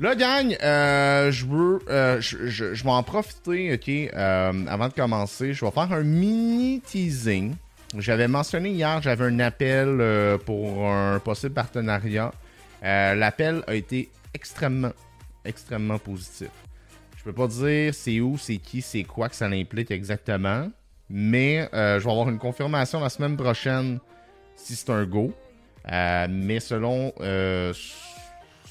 Là, gang, euh, je veux, euh, je, je, je vais en profiter, ok, euh, avant de commencer. Je vais faire un mini teasing. J'avais mentionné hier, j'avais un appel euh, pour un possible partenariat. Euh, L'appel a été extrêmement, extrêmement positif. Je peux pas dire c'est où, c'est qui, c'est quoi que ça implique exactement, mais euh, je vais avoir une confirmation la semaine prochaine si c'est un go. Mais selon,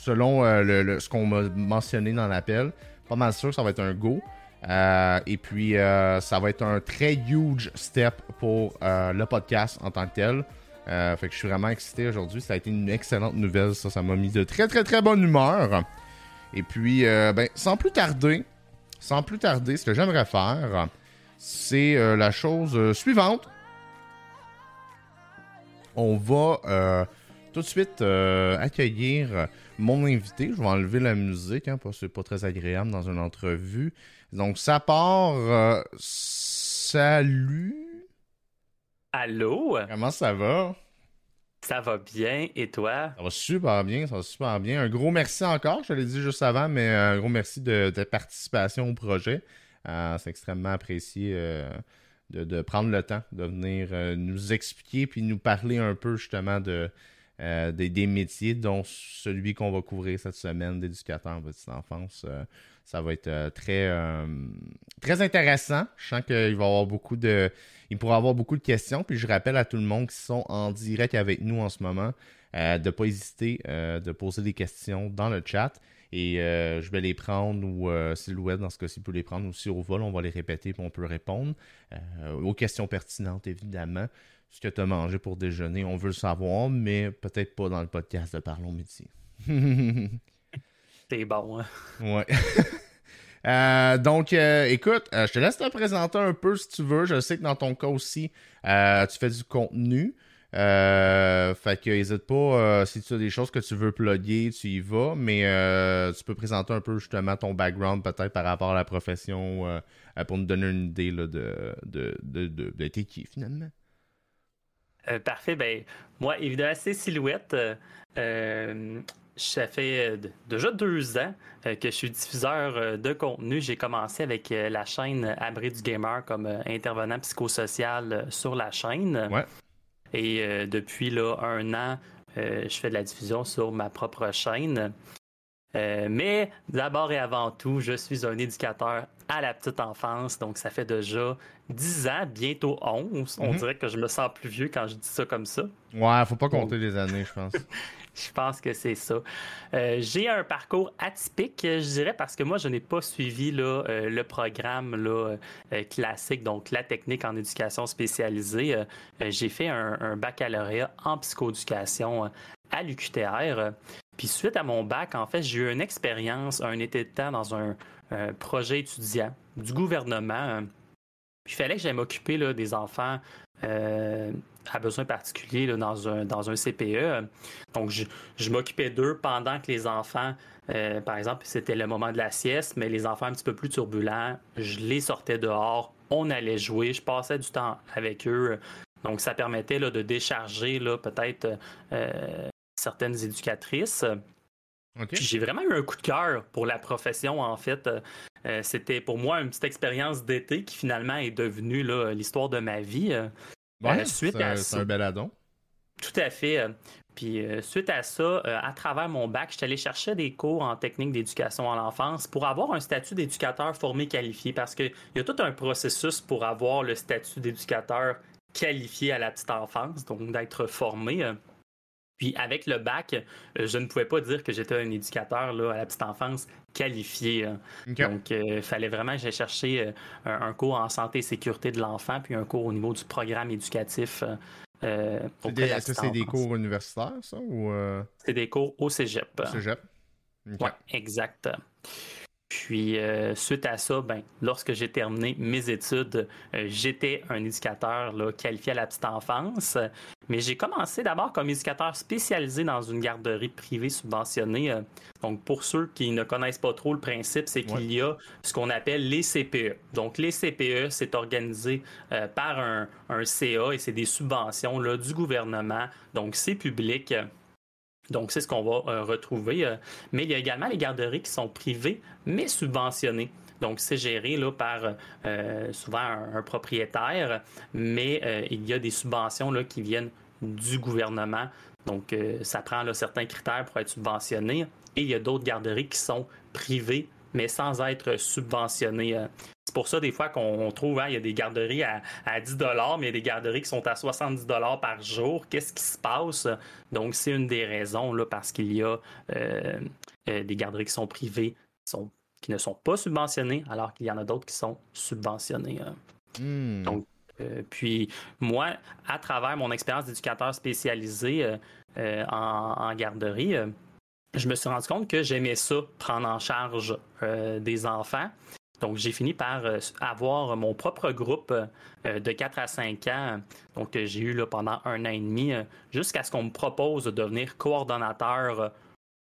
selon euh, ce qu'on m'a mentionné dans l'appel, pas mal sûr que ça va être un go. Euh, et puis, euh, ça va être un très huge step pour le podcast en tant que tel. Fait que je suis vraiment excité aujourd'hui. Ça a été une excellente nouvelle. Ça, ça m'a mis de très, très, très bonne humeur. Et puis, ben, sans plus tarder, sans plus tarder, ce que j'aimerais faire, c'est la chose suivante. On va tout de suite euh, accueillir mon invité. Je vais enlever la musique, hein, parce que c'est pas très agréable dans une entrevue. Donc, ça part. euh, salut. Allô? Comment ça va? Ça va bien et toi? Ça va super bien, ça va super bien. Un gros merci encore, je te l'ai dit juste avant, mais un gros merci de, de participation au projet. Euh, c'est extrêmement apprécié euh, de, de prendre le temps de venir euh, nous expliquer puis nous parler un peu justement de, euh, des, métiers, dont celui qu'on va couvrir cette semaine d'éducateur en petite enfance. Euh, ça va être euh, très, très intéressant. Je sens qu'il va y avoir beaucoup de. Il pourra avoir beaucoup de questions. Puis je rappelle à tout le monde qui sont en direct avec nous en ce moment de ne pas hésiter de poser des questions dans le chat. Et je vais les prendre ou Silhouette, dans ce cas-ci, peut les prendre aussi au vol. On va les répéter puis on peut répondre. Aux questions pertinentes, évidemment. Ce que tu as mangé pour déjeuner, on veut le savoir, mais peut-être pas dans le podcast de Parlons Métier. C'est bon, hein? Ouais. Euh, donc, euh, écoute, euh, je te laisse te présenter un peu si tu veux. Je sais que dans ton cas aussi, euh, tu fais du contenu. Euh, fait que n'hésite pas, euh, si tu as des choses que tu veux plugger, tu y vas. Mais euh, tu peux présenter un peu justement ton background peut-être par rapport à la profession pour nous donner une idée là, de, de, de, de, de t'es qui finalement. Euh, parfait. Ben, moi, évidemment, c'est Silhouette. Euh, euh, ça fait déjà deux ans que je suis diffuseur de contenu. J'ai commencé avec la chaîne Abri du Gamer comme intervenant psychosocial sur la chaîne. Ouais. Et depuis là, un an, je fais de la diffusion sur ma propre chaîne. Euh, mais d'abord et avant tout, je suis un éducateur à la petite enfance, donc ça fait déjà 10 ans, bientôt 11. On Mhm. dirait que je me sens plus vieux quand je dis ça comme ça. Ouais, faut pas compter les années, je pense. Je pense que c'est ça. Euh, j'ai un parcours atypique, je dirais, parce que moi, je n'ai pas suivi là, euh, le programme là, euh, classique, donc la technique en éducation spécialisée. J'ai fait un, un baccalauréat en psychoéducation à l'UQTR. Puis suite à mon bac, en fait, j'ai eu une expérience, un été de temps dans un euh, projet étudiant du gouvernement. il fallait que j'aille m'occuper des enfants euh, à besoins particuliers là, dans, un, dans un CPE. Donc, je, je m'occupais d'eux pendant que les enfants, euh, par exemple, c'était le moment de la sieste, mais les enfants un petit peu plus turbulents, je les sortais dehors, on allait jouer, je passais du temps avec eux. Donc, ça permettait là, de décharger peut-être certaines éducatrices. J'ai vraiment eu un coup de cœur pour la profession, en fait. Euh, C'était pour moi une petite expérience d'été qui finalement est devenue l'histoire de ma vie. Euh, Ouais, euh, suite c'est un bel addon. tout à fait. Puis euh, suite à ça, euh, à travers mon bac, je suis allé chercher des cours en technique d'éducation à l'enfance pour avoir un statut d'éducateur formé qualifié parce qu'il y a tout un processus pour avoir le statut d'éducateur qualifié à la petite enfance, donc d'être formé. Euh. Puis avec le bac, euh, je ne pouvais pas dire que j'étais un éducateur là, à la petite enfance qualifié. euh. Ok. Donc, il fallait vraiment que j'aille chercher euh, un, un cours en santé et sécurité de l'enfant, puis un cours au niveau du programme éducatif. euh, euh, Est-ce que c'est des cours universitaires, ça, ou euh, C'est des cours au cégep. cégep? Ok. Oui, exact. Puis, euh, suite à ça, ben, lorsque j'ai terminé mes études, euh, j'étais un éducateur là, qualifié à la petite enfance. Mais j'ai commencé d'abord comme éducateur spécialisé dans une garderie privée subventionnée. Euh, Donc, pour ceux qui ne connaissent pas trop le principe, c'est qu'il y a ce qu'on appelle les CPE. Donc, les CPE, c'est organisé par un, un CA et c'est des subventions là, du gouvernement. Donc, c'est public. Donc, c'est ce qu'on va retrouver. mais il y a également les garderies qui sont privées, mais subventionnées. Donc, c'est géré par souvent un, propriétaire, mais il y a des subventions là, qui viennent du gouvernement. Donc, ça prend certains critères pour être subventionné. Et il y a d'autres garderies qui sont privées, mais sans être subventionnées. Euh. C'est pour ça, des fois, qu'on trouve, hein, il y a des garderies à, 10 mais il y a des garderies qui sont à 70 par jour. Qu'est-ce qui se passe? Donc, c'est une des raisons, là, parce qu'il y a euh, euh, des garderies qui sont privées, qui, ne sont pas subventionnées, alors qu'il y en a d'autres qui sont subventionnées. Hmm. Donc, puis moi, à travers mon expérience d'éducateur spécialisé en, garderie, je me suis rendu compte que j'aimais ça, prendre en charge euh, des enfants. Donc, j'ai fini par euh, avoir mon propre groupe euh, de 4 à 5 ans. Donc, j'ai eu pendant un an et demi, jusqu'à ce qu'on me propose de devenir coordonnateur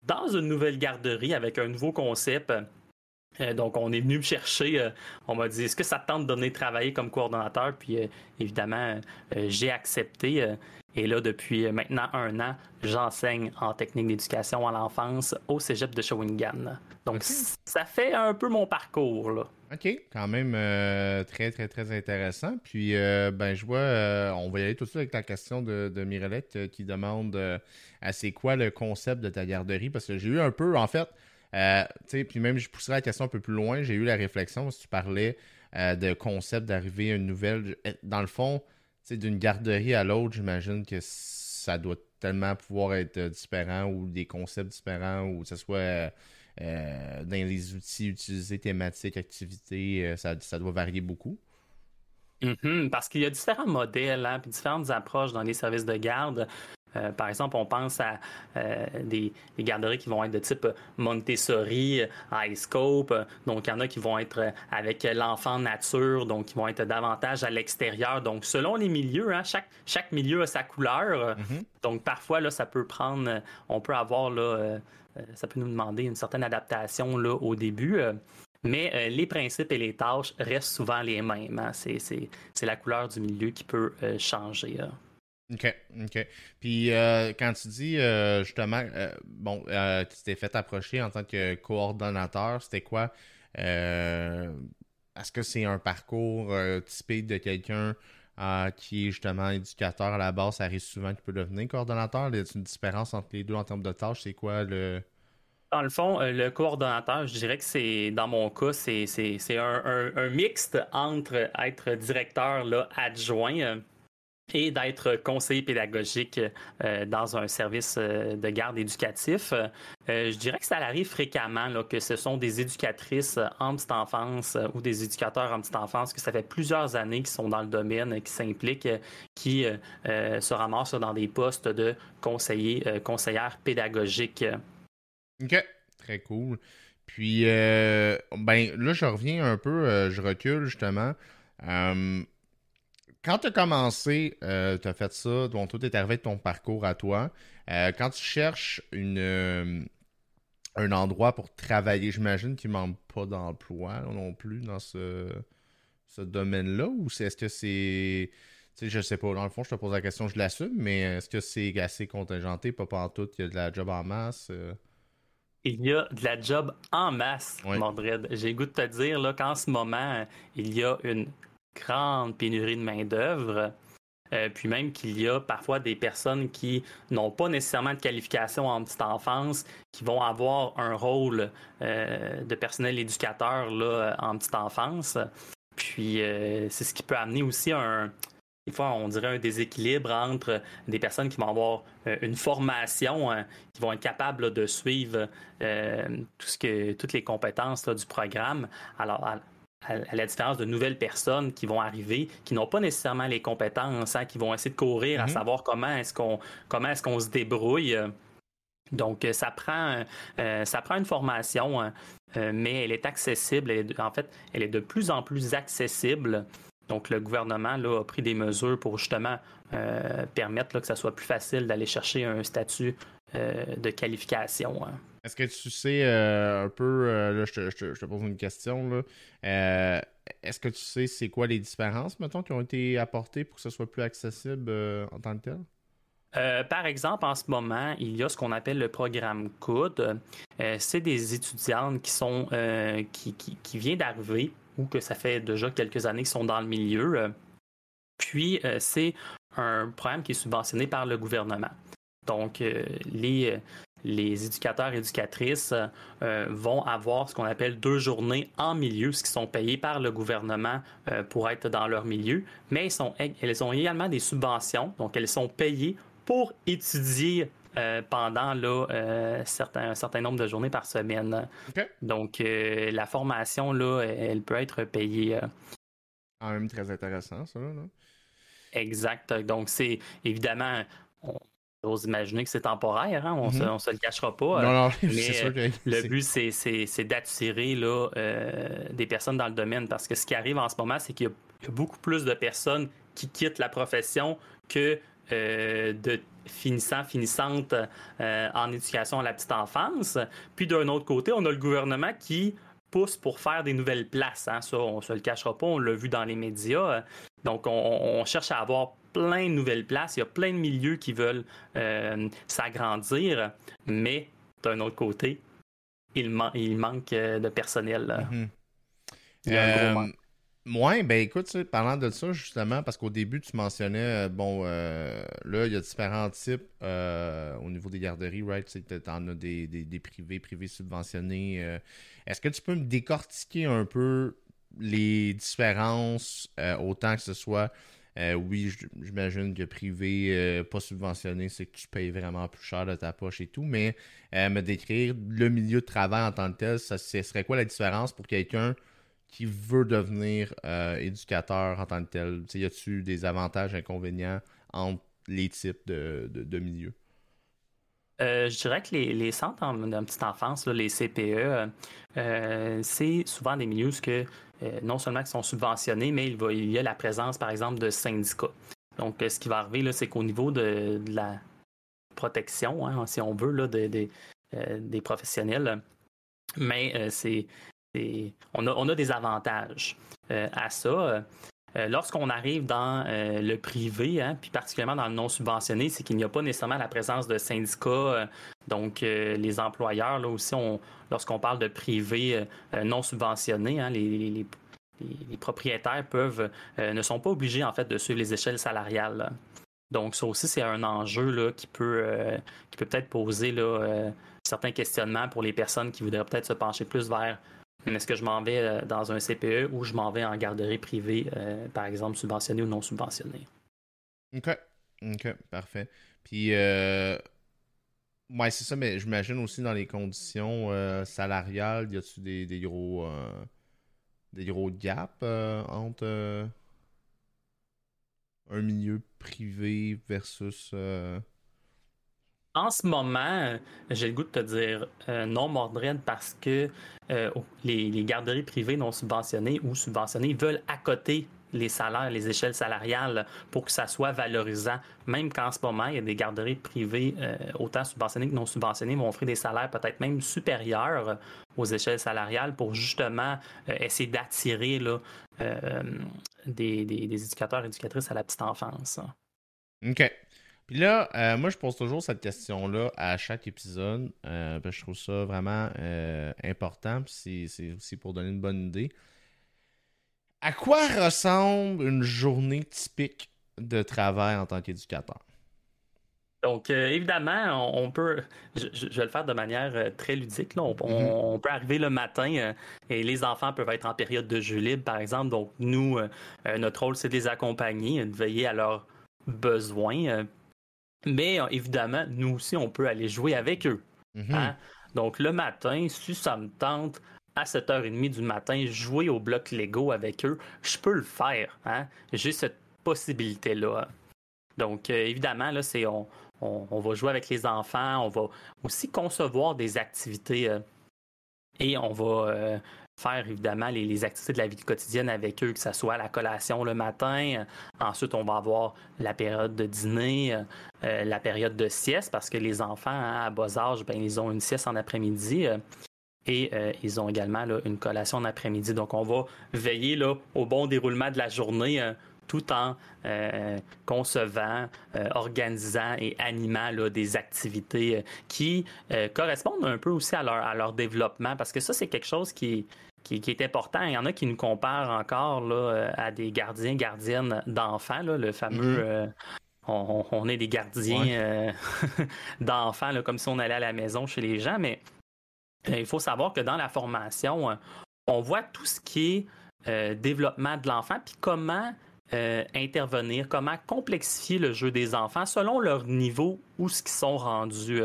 dans une nouvelle garderie avec un nouveau concept. Donc, on est venu me chercher. on m'a dit Est-ce que ça te tente de venir travailler comme coordonnateur? Puis, évidemment, j'ai accepté. Et là, depuis maintenant un an, j'enseigne en technique d'éducation à l'enfance au cégep de Shawinigan. Donc, ça fait un peu mon parcours, là. OK, quand même euh, très, très, très intéressant. Puis, euh, ben, je vois, euh, on va y aller tout de suite avec la question de, de Mirelette qui demande à c'est quoi le concept de ta garderie? Parce que j'ai eu un peu, en fait, puis même je pousserai la question un peu plus loin, j'ai eu la réflexion, si tu parlais de concept d'arriver à une nouvelle. Dans le fond, d'une garderie à l'autre, j'imagine que ça doit tellement pouvoir être euh, différent ou des concepts différents ou que ce soit euh, euh, dans les outils utilisés, thématiques, activités, ça, doit varier beaucoup. Mm-hmm, parce qu'il y a différents modèles, hein, différentes approches dans les services de garde. Euh, par exemple, on pense à euh, des, garderies qui vont être de type Montessori, iScope. Donc, il y en a qui vont être avec l'enfant nature, donc qui vont être davantage à l'extérieur. Donc, selon les milieux, hein, chaque, chaque milieu a sa couleur. Mm-hmm. Donc, parfois, là, ça peut prendre, on peut avoir, là, euh, ça peut nous demander une certaine adaptation là, au début. Mais les principes et les tâches restent souvent les mêmes. Hein. C'est la couleur du milieu qui peut changer. OK, OK. Puis euh, quand tu dis euh, justement, euh, bon, tu t'es fait approcher en tant que coordonnateur, c'était quoi? Est-ce que c'est un parcours typique de quelqu'un qui est justement éducateur à la base? Ça arrive souvent qu'il peut devenir coordonnateur. Y a une différence entre les deux en termes de tâches? C'est quoi le. Dans le fond, le coordonnateur, je dirais que c'est, dans mon cas, c'est, un, un, mixte entre être directeur là, adjoint et d'être conseiller pédagogique euh, dans un service euh, de garde éducatif. Euh, je dirais que ça arrive fréquemment que ce sont des éducatrices en petite enfance ou des éducateurs en petite enfance que ça fait plusieurs années qu'ils sont dans le domaine, qui s'impliquent, qui se ramassent dans des postes de conseiller, conseillère pédagogique. OK, très cool. Puis, ben là, je reviens un peu, je recule justement quand tu as commencé, euh, tu as fait ça, donc tout est arrivé de ton parcours à toi. Euh, quand tu cherches une, euh, un endroit pour travailler, j'imagine qu'il ne manque pas d'emploi non plus dans ce, ce domaine-là, ou est-ce que c'est. Tu sais, je sais pas, dans le fond, je te pose la question, je l'assume, mais est-ce que c'est assez contingenté, pas partout, il y a de la job en masse? Il y a de la job en masse, oui. J'ai goût de te dire qu'en ce moment, il y a une grande pénurie de main-d'œuvre. Euh, puis même qu'il y a parfois des personnes qui n'ont pas nécessairement de qualification en petite enfance, qui vont avoir un rôle euh, de personnel éducateur là, en petite enfance. Puis euh, c'est ce qui peut amener aussi un, des fois, on dirait un déséquilibre entre des personnes qui vont avoir une formation, hein, qui vont être capables de suivre tout ce que, toutes les compétences du programme. Alors, à, la différence de nouvelles personnes qui vont arriver, qui n'ont pas nécessairement les compétences, hein, qui vont essayer de courir à mhm. savoir comment est-ce qu'on comment est-ce qu'on se débrouille. Donc, ça prend, euh, ça prend une formation, hein, euh, mais elle est accessible. en fait, elle est de plus en plus accessible. Donc, le gouvernement là, a pris des mesures pour justement euh, permettre que ça soit plus facile d'aller chercher un statut de qualification. Hein. Est-ce que tu sais euh, un peu, euh, là, je te, pose une question, là. Euh, est-ce que tu sais c'est quoi les différences, mettons, qui ont été apportées pour que ce soit plus accessible en tant que tel? par exemple, en ce moment, il y a ce qu'on appelle le programme COUD. c'est des étudiantes qui sont qui, qui, qui viennent d'arriver ou que ça fait déjà quelques années qu'ils sont dans le milieu. Puis, c'est un programme qui est subventionné par le gouvernement. Donc, les, les éducateurs et éducatrices euh, vont avoir ce qu'on appelle deux journées en milieu, ce qui sont payés par le gouvernement euh, pour être dans leur milieu, mais elles, ont également des subventions, donc elles sont payées pour étudier euh, pendant là, un certain nombre de journées par semaine. Donc, la formation, là, elle peut être payée. Quand même très intéressant, ça. Là. Exact. Donc, c'est évidemment, J'ose imaginer que c'est temporaire, hein? on, ne se, le cachera pas. Non, non, c'est sûr que le but, c'est d'attirer euh, des personnes dans le domaine parce que ce qui arrive en ce moment, c'est qu'il y, a beaucoup plus de personnes qui quittent la profession que euh, de finissants, finissantes euh, en éducation à la petite enfance. Puis d'un autre côté, on a le gouvernement qui pousse pour faire des nouvelles places. Hein? Ça, on se le cachera pas, on l'a vu dans les médias. Donc, on cherche à avoir plein de nouvelles places, il y a plein de milieux qui veulent euh, s'agrandir, mais d'un autre côté, il, manque euh, de personnel. Mhm. Euh, moi, ben écoute, parlant de ça, justement, parce qu'au début, tu mentionnais, bon, là, il y a différents types au niveau des garderies, right? Tu en as des, des, privés, privés subventionnés. Est-ce que tu peux me décortiquer un peu les différences, autant que ce soit euh, oui, j'imagine que privé, euh, pas subventionné, c'est que tu payes vraiment plus cher de ta poche et tout, mais euh, me décrire le milieu de travail en tant que tel, ça, ce serait quoi la différence pour quelqu'un qui veut devenir éducateur en tant que tel? y a-tu des avantages, inconvénients entre les types de, de, milieux? je dirais que les, centres de petite enfance, les CPE, c'est souvent des milieux que euh, non seulement qui sont subventionnés, mais il, y a la présence, par exemple, de syndicats. Donc, euh, ce qui va arriver, c'est qu'au niveau de, la protection, hein, si on veut, là, euh, des professionnels, mais c'est, on, a, on a des avantages à ça. Lorsqu'on arrive dans le privé, hein, puis particulièrement dans le non subventionné, c'est qu'il n'y a pas nécessairement la présence de syndicats. donc, les employeurs, là aussi, on, lorsqu'on parle de privé euh, euh, non subventionné, hein, les, propriétaires peuvent, euh, ne sont pas obligés en fait de suivre les échelles salariales. Donc ça aussi c'est un enjeu qui peut peut-être poser certains questionnements pour les personnes qui voudraient peut-être se pencher plus vers est-ce que je m'en vais dans un CPE ou je m'en vais en garderie privée, par exemple subventionnée ou non subventionnée? OK. OK, parfait. Puis oui, c'est ça, mais j'imagine aussi dans les conditions euh, salariales, y a-tu des, des, gros euh, des gros gaps euh, entre un milieu privé versus en ce moment, j'ai le goût de te dire non Mordred parce que les, les, garderies privées non subventionnées ou subventionnées veulent accoter les salaires, les échelles salariales pour que ça soit valorisant. Même qu'en ce moment, il y a des garderies privées, euh, autant subventionnées que non subventionnées, vont offrir des salaires peut-être même supérieurs aux échelles salariales pour justement euh, essayer d'attirer euh, des, des, des, éducateurs et éducatrices à la petite enfance. OK. Puis là, moi, je pose toujours cette question-là à chaque épisode. je trouve ça vraiment important. Puis c'est aussi pour donner une bonne idée. À quoi ressemble une journée typique de travail en tant qu'éducateur? Donc, euh, évidemment, on, peut, je, vais le faire de manière euh, très ludique. Mhm. On, peut arriver le matin euh, et les enfants peuvent être en période de jeu libre, par exemple. Donc, nous, notre rôle, c'est de les accompagner, de veiller à leurs besoins. Mais évidemment, nous aussi, on peut aller jouer avec eux. Mhm. Hein. Donc, le matin, si ça me tente à 7h30 du matin, jouer au bloc Lego avec eux, je peux le faire. Hein? J'ai cette possibilité-là. Donc, euh, évidemment, là, c'est on, on, va jouer avec les enfants, on va aussi concevoir des activités euh, et on va euh, faire évidemment les, activités de la vie quotidienne avec eux, que ce soit la collation le matin. ensuite, on va avoir la période de dîner, la période de sieste, parce que les enfants hein, à bas âge, ben, ils ont une sieste en après-midi. Et euh, ils ont également une collation en après-midi. Donc, on va veiller là, au bon déroulement de la journée euh, tout en concevant, organisant et animant des activités qui correspondent un peu aussi à leur, à leur développement, parce que ça, c'est quelque chose qui, qui, est important. Il y en a qui nous comparent encore là, à des gardiens, gardiennes d'enfants, le fameux mm-hmm. on, est des gardiens euh, d'enfants, comme si on allait à la maison chez les gens, mais euh, il faut savoir que dans la formation, euh, on voit tout ce qui est développement de l'enfant, puis comment intervenir, comment complexifier le jeu des enfants selon leur niveau où ce qu'ils sont rendus.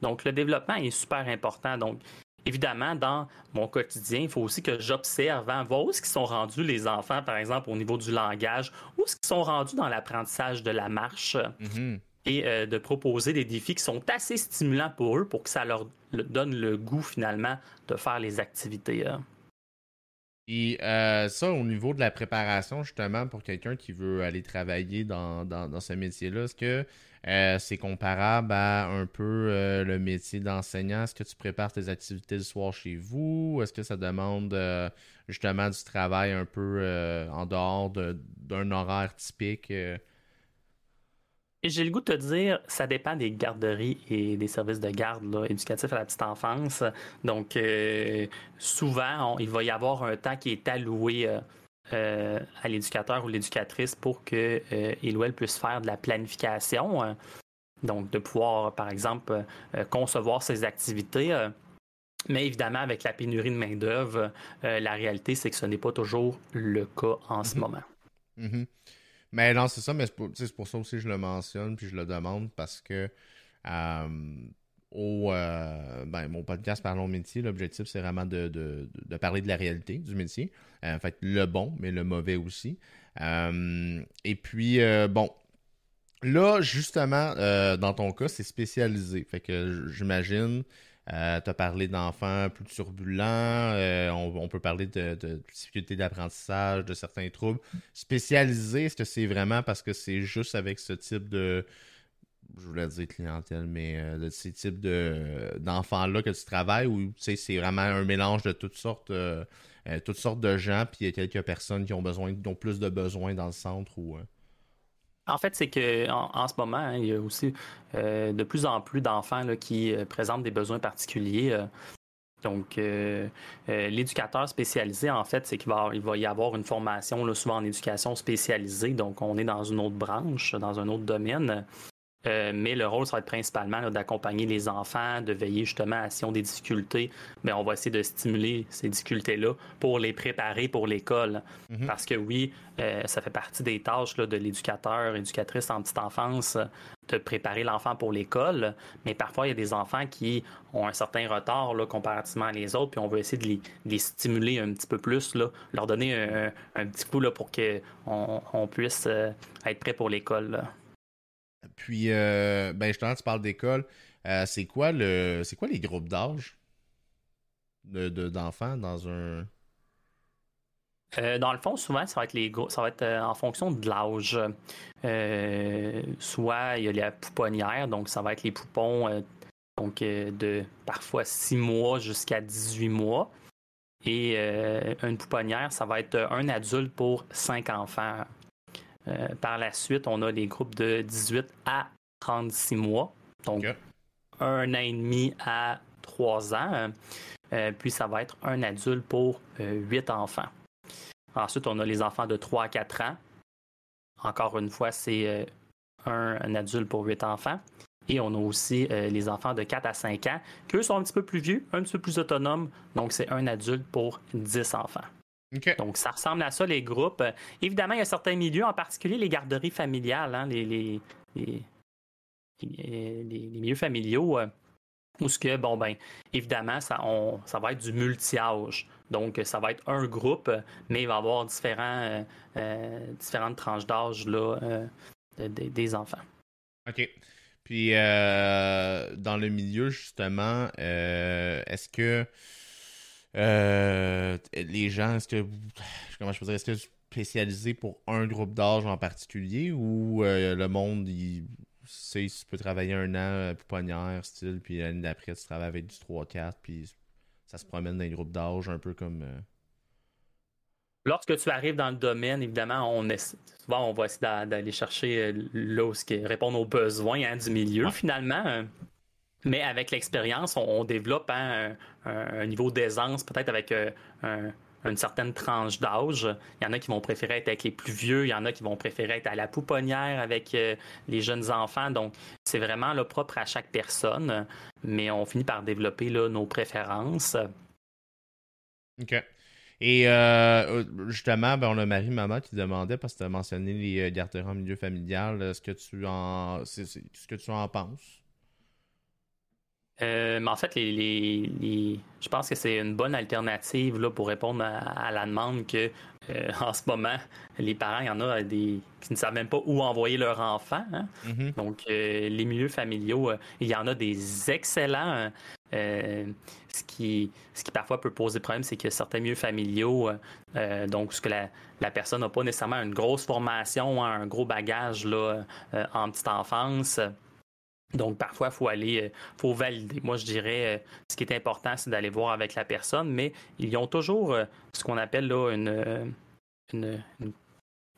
donc, le développement est super important. Donc, évidemment, dans mon quotidien, il faut aussi que j'observe, hein, voir où est-ce qu'ils sont rendus les enfants, par exemple, au niveau du langage, où est-ce qu'ils sont rendus dans l'apprentissage de la marche. Mm-hmm. Et euh, de proposer des défis qui sont assez stimulants pour eux pour que ça leur donne le goût finalement de faire les activités. Hein. Et euh, ça, au niveau de la préparation, justement, pour quelqu'un qui veut aller travailler dans, dans ce métier-là, est-ce que euh, c'est comparable à un peu euh, le métier d'enseignant? Est-ce que tu prépares tes activités le soir chez vous? Est-ce que ça demande euh, justement du travail un peu en dehors d'un horaire typique? J'ai le goût de te dire, ça dépend des garderies et des services de garde éducatifs à la petite enfance. Donc, souvent, il va y avoir un temps qui est alloué euh, à l'éducateur ou l'éducatrice pour qu'il euh, ou elle puisse faire de la planification. Euh, donc, de pouvoir, par exemple, concevoir ses activités. mais évidemment, avec la pénurie de main-d'œuvre, la réalité, c'est que ce n'est pas toujours le cas en ce mhm. moment. Mhm. Mais non, c'est ça, mais c'est pour, ça aussi que je le mentionne, puis je le demande parce que au euh, ben, mon podcast Parlons métier, l'objectif c'est vraiment de, parler de la réalité du métier. Euh, en fait, le bon, mais le mauvais aussi. Euh, et puis, bon, là, justement, dans ton cas, c'est spécialisé. Fait que j'imagine, tu as parlé d'enfants plus turbulents, on, peut parler de, difficultés d'apprentissage, de certains troubles. Spécialisé, est-ce que c'est vraiment parce que c'est juste avec ce type de je voulais dire clientèle, mais euh, de ces types de, d'enfants-là que tu travailles ou c'est vraiment un mélange de toutes sortes, euh, euh, toutes sortes de gens, puis il y a quelques personnes qui ont besoin, qui ont plus de besoins dans le centre ou. En fait, c'est que en, ce moment, hein, il y a aussi de plus en plus d'enfants qui présentent des besoins particuliers. Donc, l'éducateur spécialisé, en fait, c'est qu'il va, y avoir une formation, souvent en éducation spécialisée. Donc, on est dans une autre branche, dans un autre domaine. Euh, mais le rôle, ça va être principalement d'accompagner les enfants, de veiller justement à s'ils ont des difficultés, mais on va essayer de stimuler ces difficultés-là pour les préparer pour l'école. Mhm. Parce que oui, euh, ça fait partie des tâches de l'éducateur, éducatrice en petite enfance, de préparer l'enfant pour l'école, mais parfois il y a des enfants qui ont un certain retard là, comparativement à les autres, puis on veut essayer de les, stimuler un petit peu plus, là, leur donner un, petit coup là, pour qu'on on puisse euh, être prêt pour l'école. Puis, euh, ben justement, tu parles d'école. Euh, c'est quoi le, c'est quoi les groupes d'âge de, d'enfants dans un? Euh, dans le fond, souvent, ça va être les ça va être en fonction de l'âge. soit il y a la pouponnière, donc ça va être les poupons donc de parfois 6 mois jusqu'à 18 mois. Et une pouponnière, ça va être un adulte pour 5 enfants euh, par la suite, on a les groupes de 18 à 36 mois. Donc, un an et demi à 3 ans. Euh, puis, ça va être un adulte pour 8 euh, enfants. Ensuite, on a les enfants de 3 à 4 ans. Encore une fois, c'est un, adulte pour 8 enfants. Et on a aussi les enfants de 4 à 5 ans, qui eux sont un petit peu plus vieux, un petit peu plus autonomes. Donc, c'est un adulte pour 10 enfants. Donc, ça ressemble à ça, les groupes. évidemment, il y a certains milieux, en particulier les garderies familiales, hein, les, les, les, milieux familiaux, euh, où ce que, bon, ben, évidemment, ça, on, ça va être du multi-âge. Donc, ça va être un groupe, mais il va y avoir différents, euh, euh, différentes tranches d'âge là, des enfants. OK. Puis, dans le milieu, justement, est-ce que euh, les gens, est-ce que comment je peux dire, est-ce que spécialisé pour un groupe d'âge en particulier ou euh, le monde il sait tu peux travailler un an à pouponnière style puis l'année d'après tu travailles avec du 3-4 puis ça se promène dans les groupes d'âge un peu comme euh, Lorsque tu arrives dans le domaine, évidemment, on souvent on va essayer d'aller chercher là où ce répondre aux besoins hein, du milieu, finalement. Mais avec l'expérience, on, développe hein, un, niveau d'aisance, peut-être avec une certaine tranche d'âge. Il y en a qui vont préférer être avec les plus vieux, il y en a qui vont préférer être à la pouponnière avec les jeunes enfants. Donc, c'est vraiment là, propre à chaque personne, mais on finit par développer nos préférences. OK. Et euh, justement, ben, on a Marie-Maman qui demandait, parce que tu as mentionné les euh, garderies en milieu familial, ce que tu en, ce que tu en penses? Euh, mais en fait, les, je pense que c'est une bonne alternative là, pour répondre à, la demande que en ce moment, les parents, il y en a des, qui ne savent même pas où envoyer leur enfant. Hein. Mm-hmm. Donc, les milieux familiaux, il y en a des excellents. Euh, ce, qui, ce qui parfois peut poser problème, c'est que certains milieux familiaux, euh, euh, donc ce que la, la personne n'a pas nécessairement une grosse formation, un gros bagage là, en petite enfance. Donc, parfois, il faut aller, faut valider. Moi, je dirais, ce qui est important, c'est d'aller voir avec la personne, mais ils ont toujours ce qu'on appelle là, une,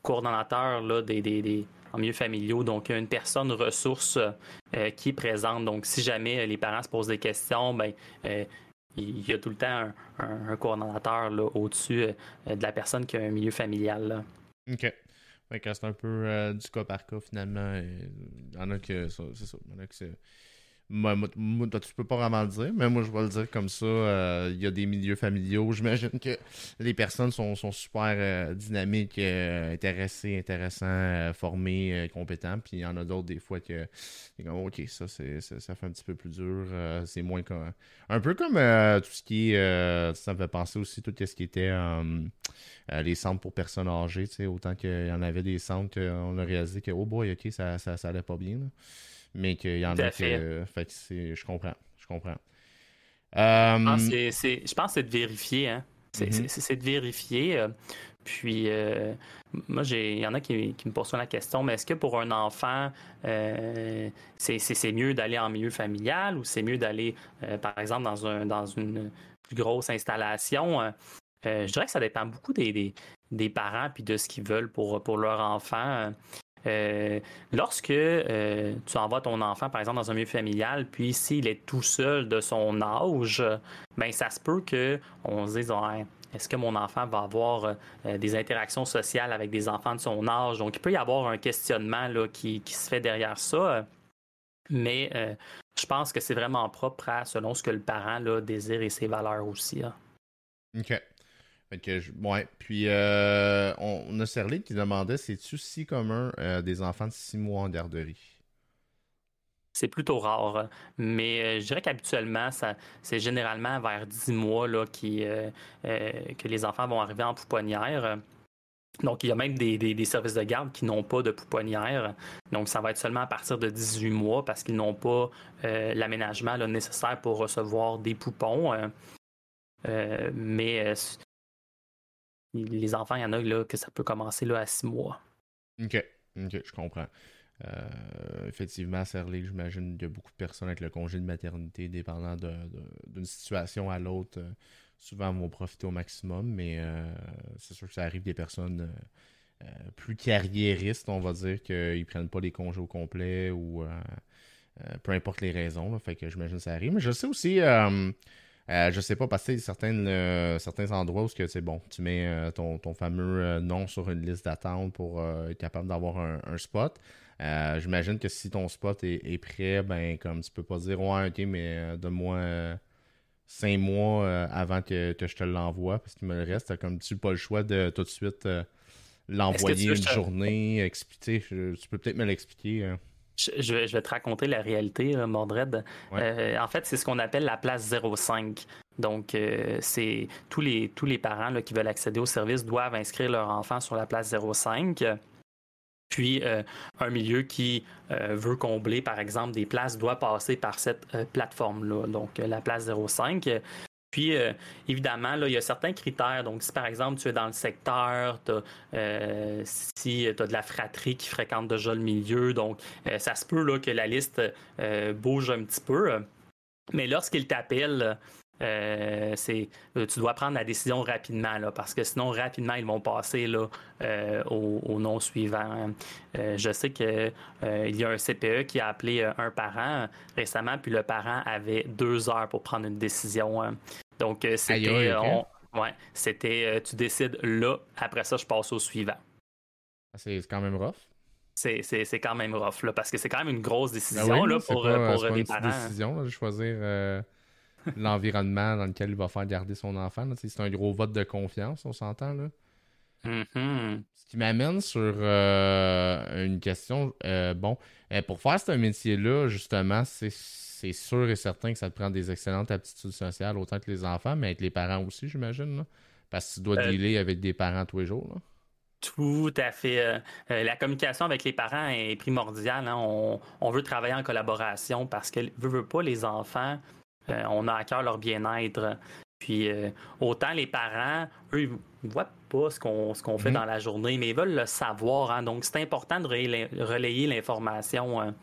coordonnateur là, des, des, en milieu familiaux. Donc, une personne ressource euh, qui est présente. Donc, si jamais les parents se posent des questions, ben, euh, il y a tout le temps un, coordonnateur au-dessus euh, de la personne qui a un milieu familial. OK. C'est un peu du cas par cas finalement. Il y en a que c'est ça. Il a que c'est moi, moi, tu peux pas vraiment le dire, mais moi, je vais le dire comme ça. Euh, il y a des milieux familiaux. J'imagine que les personnes sont, sont super euh, dynamiques, euh, intéressées, intéressants, formées, compétents. Puis il y en a d'autres, des fois, que, OK, ça, c'est, ça, fait un petit peu plus dur. c'est moins comme. Un peu comme tout ce qui est. ça me fait penser aussi tout ce qui était les centres pour personnes âgées. Autant qu'il y en avait des centres qu'on a réalisé que, oh boy, OK, ça, ça, allait pas bien. Mais qu'il y en a que. fait je comprends. Je comprends. Euh, je pense que c'est de vérifier. Hein? C'est mm-hmm. de vérifier. Euh, puis, euh, moi, il y en a qui, me posent la question, mais est-ce que pour un enfant, c'est mieux d'aller en milieu familial ou c'est mieux d'aller, par exemple, dans, un, dans une plus grosse installation? je dirais que ça dépend beaucoup des, des, parents puis de ce qu'ils veulent pour, pour leur enfant. Euh, lorsque euh, tu envoies ton enfant, par exemple, dans un milieu familial, puis s'il est tout seul de son âge, ben ça se peut qu'on se dise est-ce que mon enfant va avoir euh, des interactions sociales avec des enfants de son âge? Donc, il peut y avoir un questionnement là, qui, se fait derrière ça. Mais je pense que c'est vraiment propre à selon ce que le parent désire et ses valeurs aussi. OK. Ouais. Puis, euh, on, a Serlé qui demandait c'est-tu si commun euh, des enfants de 6 mois en garderie? C'est plutôt rare. Mais euh, je dirais qu'habituellement, c'est généralement vers 10 mois là, qui, que les enfants vont arriver en pouponnière. Donc, il y a même des, services de garde qui n'ont pas de pouponnière. Donc, ça va être seulement à partir de 18 mois parce qu'ils n'ont pas l'aménagement nécessaire pour recevoir des poupons. mais les enfants, il y en a là, que ça peut commencer là, à six mois. OK. OK, je comprends. Euh, effectivement, à j'imagine qu'il y a beaucoup de personnes avec le congé de maternité, dépendant d'une situation à l'autre, euh, souvent vont profiter au maximum, mais euh, c'est sûr que ça arrive des personnes plus carriéristes, on va dire, qu'ils ne prennent pas les congés au complet ou peu importe les raisons. fait que j'imagine que ça arrive. Mais je sais aussi euh, je sais pas, parce que certains, euh, certains endroits où c'est bon, tu mets euh, ton, fameux nom sur une liste d'attente pour être capable d'avoir un, spot. J'imagine que si ton spot est, prêt, ben comme tu peux pas dire ouais ok mais donne-moi cinq mois avant que, je te l'envoie parce qu'il me le reste, comme tu n'as pas le choix de tout de suite l'envoyer une journée, expliquer. tu peux peut-être me l'expliquer. Hein. Je, vais, te raconter la réalité, Mordred. Euh, en fait, c'est ce qu'on appelle la place 05. Donc, euh, c'est tous les, tous les parents qui veulent accéder au service doivent inscrire leur enfant sur la place 05. Puis, euh, un milieu qui veut combler, par exemple, des places doit passer par cette plateforme-là, donc la place 05. Puis, euh, évidemment, là, il y a certains critères. Donc, si par exemple, tu es dans le secteur, euh, si tu as de la fratrie qui fréquente déjà le milieu, donc euh, ça se peut là, que la liste bouge un petit peu. Mais lorsqu'ils t'appellent euh, c'est tu dois prendre la décision rapidement là, parce que sinon rapidement ils vont passer là, au, nom suivant. je sais que il y a un CPE qui a appelé un parent récemment, puis le parent avait deux heures pour prendre une décision. Donc c'était ouais, c'était tu décides là, après ça je passe au suivant. Ah, c'est quand même rough. C'est, quand même rough là, parce que c'est quand même une grosse ben décision là, pour, pas, pour des parents. décision de choisir l'environnement dans lequel il va faire garder son enfant. C'est un gros vote de confiance, on s'entend. là. Mm-hmm. Ce qui m'amène sur euh, une question. Euh, bon, euh, pour faire ce métier-là, justement, c'est sûr et certain que ça te prend des excellentes aptitudes sociales, autant que les enfants, mais avec les parents aussi, j'imagine. Parce que tu dois dealer avec des parents tous les jours. Là. Tout à fait. la communication avec les parents est primordiale. Hein. On, veut travailler en collaboration parce que, veut, veut pas, les enfants, euh, on a à cœur leur bien-être. Puis euh, autant les parents, eux, ils ne voient pas ce qu'on fait mhm. dans la journée, mais ils veulent le savoir. Hein. Donc, c'est important de relayer l'information.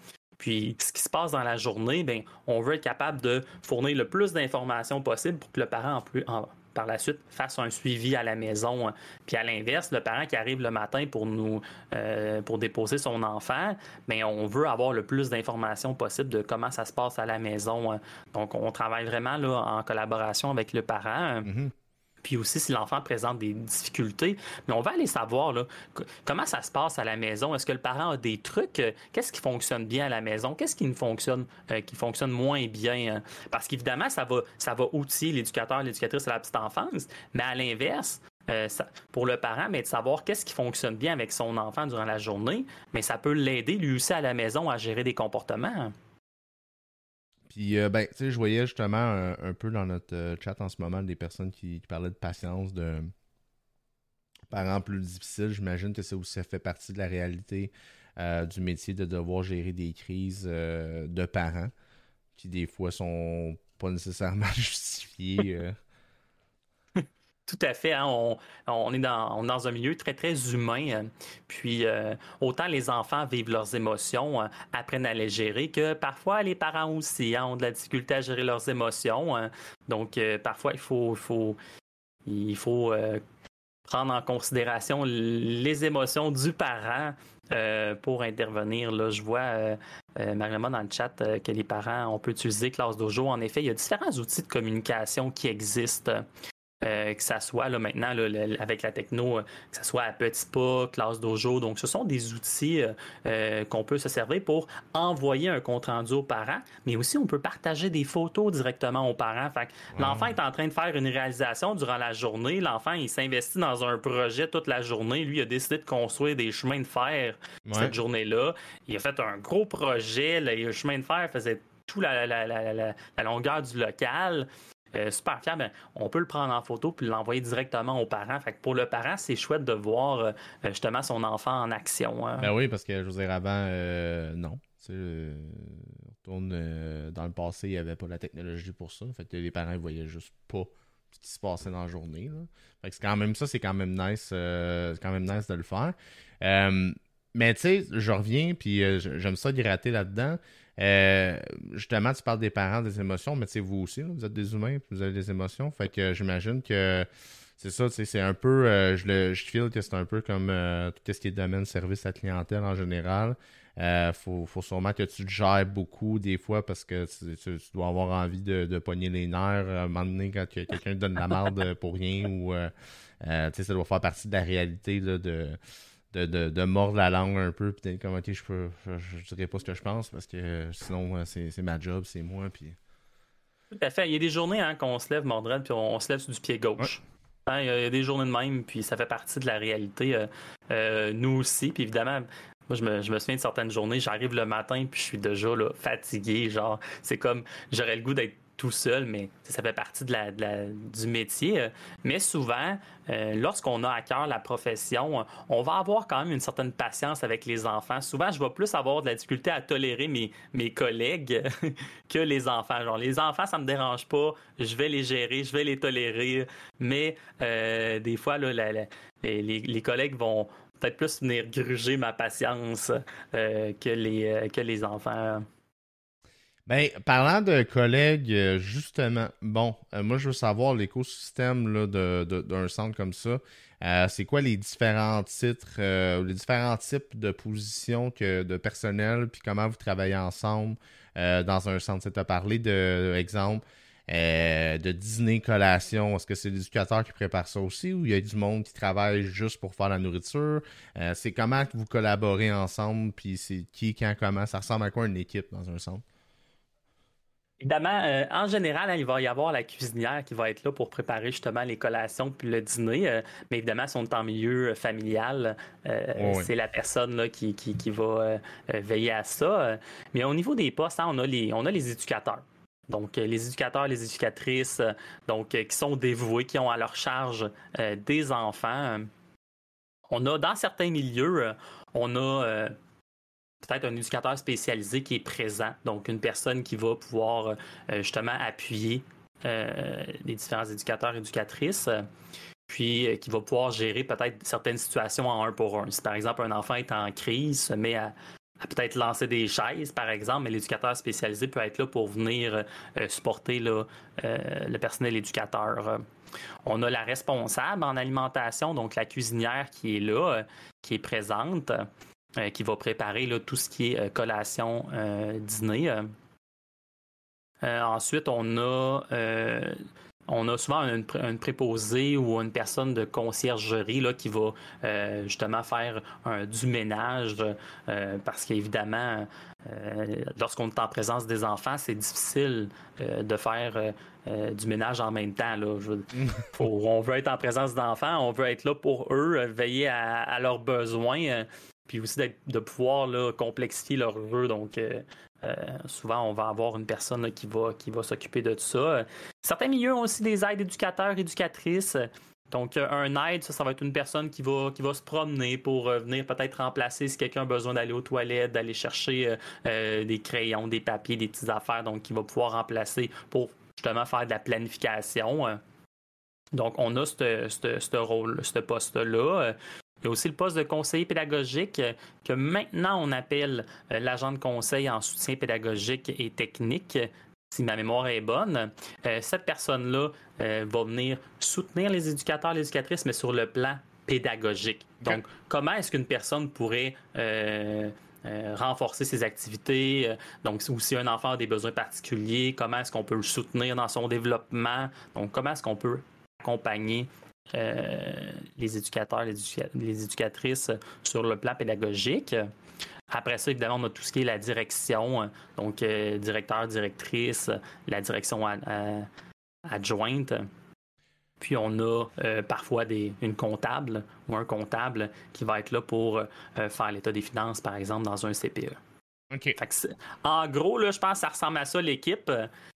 Hein. Puis, ce qui se passe dans la journée, ben, on veut être capable de fournir le plus d'informations possible pour que le parent en par la suite fasse un suivi à la maison. Hein. Puis à l'inverse, le parent qui arrive le matin pour nous euh, pour déposer son enfant, mais on veut avoir le plus d'informations possible de comment ça se passe à la maison. Hein. Donc on travaille vraiment là en collaboration avec le parent. Mm-hmm. Puis aussi, si l'enfant présente des difficultés, mais on va aller savoir comment ça se passe à la maison? Est-ce que le parent a des trucs? Euh, qu'est-ce qui fonctionne bien à la maison? Qu'est-ce qui ne fonctionne, euh, qui fonctionne moins bien? Hein? Parce qu'évidemment, ça va, ça va outiller l'éducateur, l'éducatrice à la petite enfance, mais à l'inverse, euh, pour le parent, de savoir qu'est-ce qui fonctionne bien avec son enfant durant la journée, mais ça peut l'aider lui aussi à la maison à gérer des comportements. Puis, euh, ben, tu sais, je voyais justement un, peu dans notre euh, chat en ce moment des personnes qui, parlaient de patience, de parents plus difficiles. J'imagine que ça aussi fait partie de la réalité euh, du métier de devoir gérer des crises de parents qui, des fois, sont pas nécessairement justifiées. Tout à fait. Hein. On, est dans, un milieu très, très humain. Euh, puis, euh, autant les enfants vivent leurs émotions, euh, apprennent à les gérer, que parfois les parents aussi hein, ont de la difficulté à gérer leurs émotions. Hein. Donc, parfois, il faut, il faut, il faut prendre en considération les émotions du parent pour intervenir. Là, je vois, Mariama, dans le chat, que les parents, on peut utiliser Classe Dojo. En effet, il y a différents outils de communication qui existent. Euh, que ça soit là, maintenant avec la techno, euh, que ça soit à petits pas, classe dojo. Donc, ce sont des outils euh, qu'on peut se servir pour envoyer un compte rendu aux parents, mais aussi on peut partager des photos directement aux parents. Fait l'enfant est en train de faire une réalisation durant la journée. L'enfant, il s'investit dans un projet toute la journée. Lui, il a décidé de construire des chemins de fer cette journée-là. Il a fait un gros projet. le chemin de fer faisait toute la, la longueur du local. Euh, super ben, on peut le prendre en photo puis l'envoyer directement aux parents. Fait que pour le parent, c'est chouette de voir euh, justement son enfant en action. Hein. Ben oui, parce que je veux dire, avant, euh, non. on dans le passé, il n'y avait pas la technologie pour ça. Fait les parents ne voyaient juste pas ce qui se passait dans la journée. Fait que c'est quand même ça, c'est quand même nice. c'est quand même nice de le faire. mais tu sais, je reviens, puis j'aime ça gratter là-dedans. Euh, justement, tu parles des parents, des émotions, mais vous aussi, vous êtes des humains, vous avez des émotions. Fait que j'imagine que c'est ça, c'est un peu, euh, je, le, je que c'est un peu comme euh, tout ce qui est domaine service à clientèle en général. Il faut, faut, sûrement que tu te gères beaucoup des fois parce que tu, dois avoir envie de, pogner les nerfs à un moment donné quand quelqu'un te donne la merde pour rien ou ça doit faire partie de la réalité de de, de, mordre la langue un peu, puis comme, ok, je, peux, je, dirais pas ce que je pense, parce que sinon, euh, c'est ma job, c'est moi, puis... Tout à fait. Il y a des journées hein, qu'on se lève mordred, puis on, se lève sur du pied gauche. Hein, il y a des journées de même, puis ça fait partie de la réalité. Euh, euh, nous aussi, puis évidemment, moi, je me, je me, souviens de certaines journées, j'arrive le matin, puis je suis déjà là, fatigué. Genre, c'est comme, j'aurais le goût d'être tout seul, mais ça fait partie de la, du métier. Mais souvent, euh, lorsqu'on a à cœur la profession, on va avoir quand même une certaine patience avec les enfants. Souvent, je vais plus avoir de la difficulté à tolérer mes, mes collègues que les enfants. Genre, les enfants, ça me dérange pas, je vais les gérer, je vais les tolérer, mais euh, des fois, là, les, les, collègues vont peut-être plus venir gruger ma patience euh, que, les, que les enfants. Ben, parlant de collègues, euh, justement, bon, euh, moi je veux savoir l'écosystème d'un de, centre comme ça. Euh, c'est quoi les différents titres, les différents types de positions que, de personnel, puis comment vous travaillez ensemble dans un centre? Tu as parlé de, exemple, de dîner, collation. Est-ce que c'est l'éducateur qui prépare ça aussi ou il y a du monde qui travaille juste pour faire la nourriture? c'est comment vous collaborez ensemble, puis c'est qui, quand, comment? Ça ressemble à quoi une équipe dans un centre? Évidemment, euh, en général, hein, il va y avoir la cuisinière qui va être là pour préparer justement les collations puis le dîner. Euh, mais évidemment, si on est en milieu euh, familial, c'est la personne là, qui, qui, va veiller à ça. Mais au niveau des postes, hein, on, a les, on a les éducateurs. Donc, les éducateurs, les éducatrices, donc, qui sont dévoués, qui ont à leur charge des enfants. On a, dans certains milieux, on a peut-être un éducateur spécialisé qui est présent, donc une personne qui va pouvoir euh, justement appuyer euh, les différents éducateurs éducatrices, puis euh, qui va pouvoir gérer peut-être certaines situations en un pour un. Si par exemple un enfant est en crise, se met à, peut-être lancer des chaises, par exemple, mais l'éducateur spécialisé peut être là pour venir supporter le personnel éducateur. On a la responsable en alimentation, donc la cuisinière qui est là, qui est présente. Euh, qui va préparer tout ce qui est euh, collation, euh, dîner. ensuite, on a on a souvent une, préposée ou une personne de conciergerie là, qui va justement faire du ménage parce qu'évidemment, lorsqu'on est en présence des enfants, c'est difficile de faire du ménage en même temps. Là. on veut être en présence d'enfants, on veut être là pour eux, veiller à leurs besoins puis aussi de pouvoir complexifier leur jeu. Donc, euh, euh, souvent, on va avoir une personne qui va, qui va s'occuper de tout ça. Certains milieux ont aussi des aides éducateurs, éducatrices. Donc, un aide, ça, ça va être une personne qui va, qui va se promener pour euh, venir peut-être remplacer si quelqu'un a besoin d'aller aux toilettes, d'aller chercher des crayons, des papiers, des petites affaires. Donc, qui va pouvoir remplacer pour justement faire de la planification. Donc, on a ce rôle, ce poste-là. Il y a aussi le poste de conseiller pédagogique euh, que maintenant on appelle euh, l'agent de conseil en soutien pédagogique et technique si ma mémoire est bonne, euh, cette personne-là va venir soutenir les éducateurs, les éducatrices, mais sur le plan pédagogique. Donc, comment est-ce qu'une personne pourrait renforcer ses activités? donc, ou si un enfant a des besoins particuliers, comment est-ce qu'on peut le soutenir dans son développement? Donc, comment est-ce qu'on peut accompagner euh, les éducateurs, les, éducatrices sur le plan pédagogique. Après ça, évidemment, on a tout ce qui est la direction, donc euh, directeur, directrice, la direction adjointe. Puis on a euh, parfois des, une comptable ou un comptable qui va être là pour faire l'état des finances, par exemple, dans un CPE. OK. en gros, là, je pense que ça ressemble à ça, l'équipe.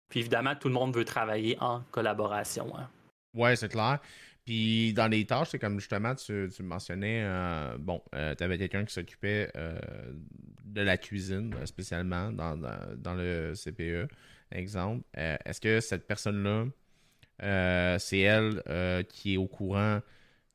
Puis évidemment, tout le monde veut travailler en collaboration. Hein. Oui, c'est clair. Puis dans les tâches, c'est comme justement, tu, tu mentionnais, euh, bon, euh, tu avais quelqu'un qui s'occupait euh, de la cuisine, spécialement dans, le CPE, exemple. Est-ce que cette personne-là, c'est elle qui est au courant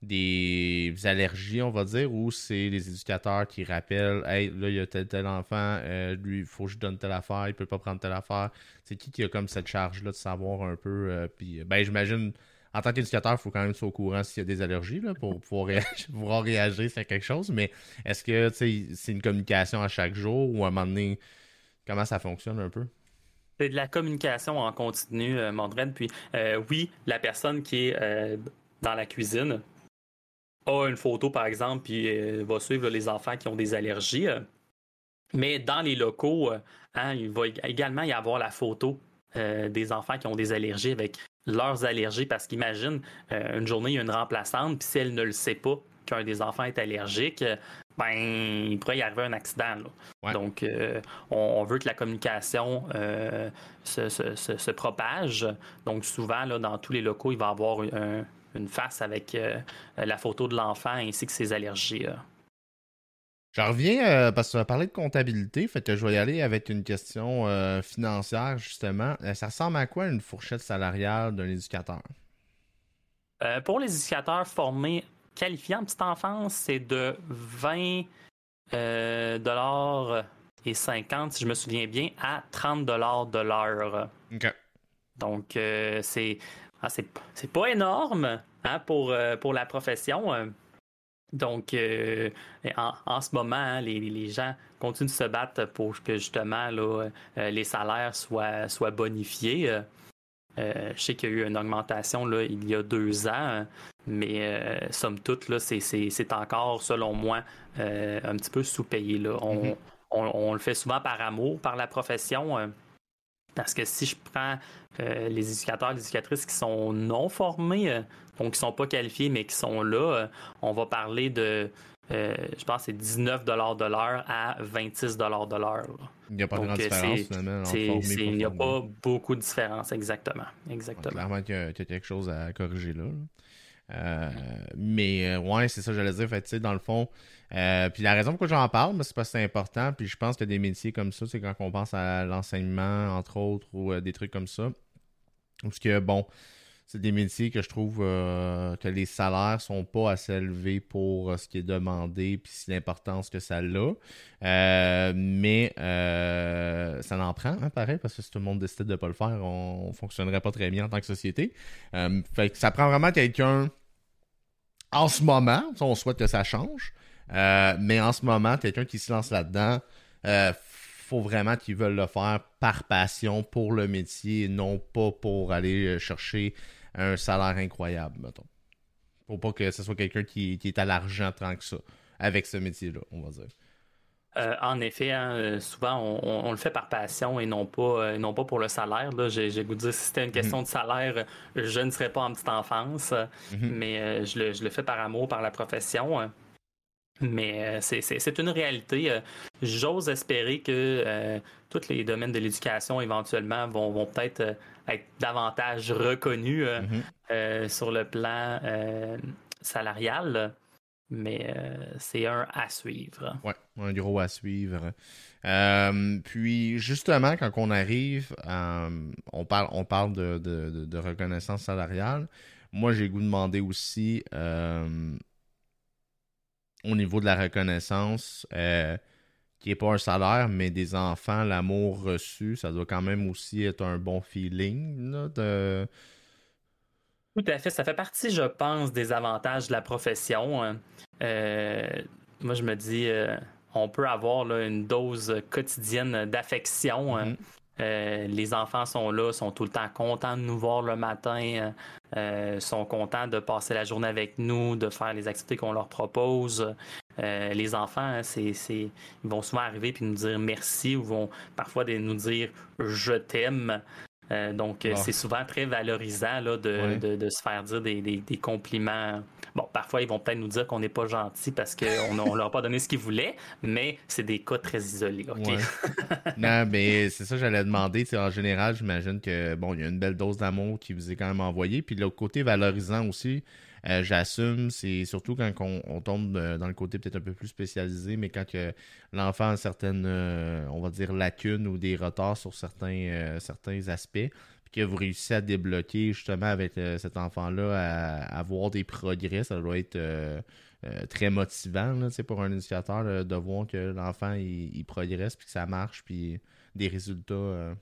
des allergies, on va dire, ou c'est les éducateurs qui rappellent Hey, là, il y a tel tel enfant, lui, il faut que je donne telle affaire, il peut pas prendre telle affaire. C'est qui qui a comme cette charge-là de savoir un peu, puis ben j'imagine en tant qu'éducateur, il faut quand même être au courant s'il y a des allergies là, pour pouvoir, réagir, réagir sur quelque chose. Mais est-ce que c'est une communication à chaque jour ou à un moment donné, comment ça fonctionne un peu? C'est de la communication en continu, euh, Puis euh, oui, la personne qui est euh, dans la cuisine a une photo, par exemple, puis euh, va suivre les enfants qui ont des allergies. mais dans les locaux, hein, il va également y avoir la photo des enfants qui ont des allergies avec leurs allergies parce qu'imagine, euh, une journée, il y a une remplaçante, puis si elle ne le sait pas qu'un des enfants est allergique, ben, il pourrait y arriver un accident. Donc, euh, on, veut que la communication euh, se, propage. Donc, souvent, là, dans tous les locaux, il va y avoir une face avec la photo de l'enfant ainsi que ses allergies. Je reviens euh, parce que tu as parlé de comptabilité, fait que je vais y aller avec une question euh, financière justement. Euh, ça ressemble à quoi une fourchette salariale d'un éducateur? pour les éducateurs formés qualifiés en petite enfance, c'est de 20 dollars et 50, si je me souviens bien, à 30 dollars de l'heure. Donc, c'est ah, pas énorme hein, pour, pour la profession. Donc, en, ce moment, hein, les, gens continuent de se battre pour que justement là, les salaires soient, soient bonifiés. Euh, je sais qu'il y a eu une augmentation là, il y a deux ans, mais euh, somme toute, là, c'est, encore, selon moi, euh, un petit peu sous-payé. Là. Mm-hmm. On, le fait souvent par amour, par la profession. Parce que si je prends les éducateurs, les éducatrices qui sont non formés, donc qui ne sont pas qualifiés, mais qui sont là, on va parler de euh, je pense c'est 19 de l'heure à 26 de l'heure. Il n'y a pas de grande euh, différence, finalement. Il n'y a pas beaucoup de différence, exactement. exactement. clairement qu'il y, a quelque chose à corriger là. Euh, mais ouais, c'est ça que j'allais dire. Fait, dans le fond, puis la raison pourquoi j'en parle, c'est parce que c'est important. Puis je pense que des métiers comme ça, c'est quand on pense à l'enseignement, entre autres, ou des trucs comme ça. Parce que, bon, c'est des métiers que je trouve euh, que les salaires sont pas assez élevés pour euh, ce qui est demandé puis l'importance que ça a. Euh, mais ça en prend, hein, pareil, parce que si tout le monde décide de ne pas le faire, on, ne fonctionnerait pas très bien en tant que société. fait que ça prend vraiment quelqu'un en ce moment, on souhaite que ça change, mais en ce moment, quelqu'un qui se lance là-dedans, faut vraiment qu'ils veulent le faire par passion pour le métier, non pas pour aller chercher un salaire incroyable, mettons. Pour pas que ce soit quelqu'un qui, est à l'argent tant que ça, avec ce métier-là, on va dire. Euh, en effet, hein, euh, souvent on, le fait par passion et non pas, euh, non pas pour le salaire. J'ai goût de dire si c'était une question mhm. de salaire, je ne serais pas en petite enfance, mhm. mais je le, je, le, fais par amour, par la profession. Mais c'est une réalité. J'ose espérer que tous les domaines de l'éducation éventuellement vont, vont peut-être être davantage reconnu euh, mhm. euh, sur le plan euh, salarial. Mais c'est un à suivre. Oui, un gros à suivre. puis justement, quand on arrive, on parle, on parle de, reconnaissance salariale. Moi, j'ai goût de demander aussi au niveau de la reconnaissance, qui n'est pas un salaire, mais des enfants, l'amour reçu, ça doit quand même aussi être un bon feeling de... Tout à fait. Ça fait partie, je pense, des avantages de la profession. Hein. Euh, moi, je me dis, euh, on peut avoir une dose quotidienne d'affection. Hein. Mm-hmm. Euh, les enfants sont là, sont tout le temps contents de nous voir le matin, sont contents de passer la journée avec nous, de faire les activités qu'on leur propose. Euh, les enfants, hein, c'est, ils vont souvent arriver puis nous dire merci ou vont parfois nous dire je t'aime. Euh, donc, ah. c'est souvent très valorisant là, de, se faire dire des, compliments. Bon, parfois, ils vont peut-être nous dire qu'on n'est pas gentil parce qu'on ne leur a pas donné ce qu'ils voulaient, mais c'est des cas très isolés. non, mais c'est ça que j'allais demander. En général, j'imagine que bon, il y a une belle dose d'amour qui vous est quand même envoyée. Puis, le côté valorisant aussi, euh, j'assume, c'est surtout quand on, tombe dans le côté peut-être un peu plus spécialisé, mais quand l'enfant a certaines, euh, on va dire, lacunes ou des retards sur certains, euh, certains aspects, puis que vous réussissez à débloquer justement avec cet enfant-là à, avoir des progrès, ça doit être très motivant là, pour un éducateur de voir que l'enfant il, progresse, puis que ça marche, puis des résultats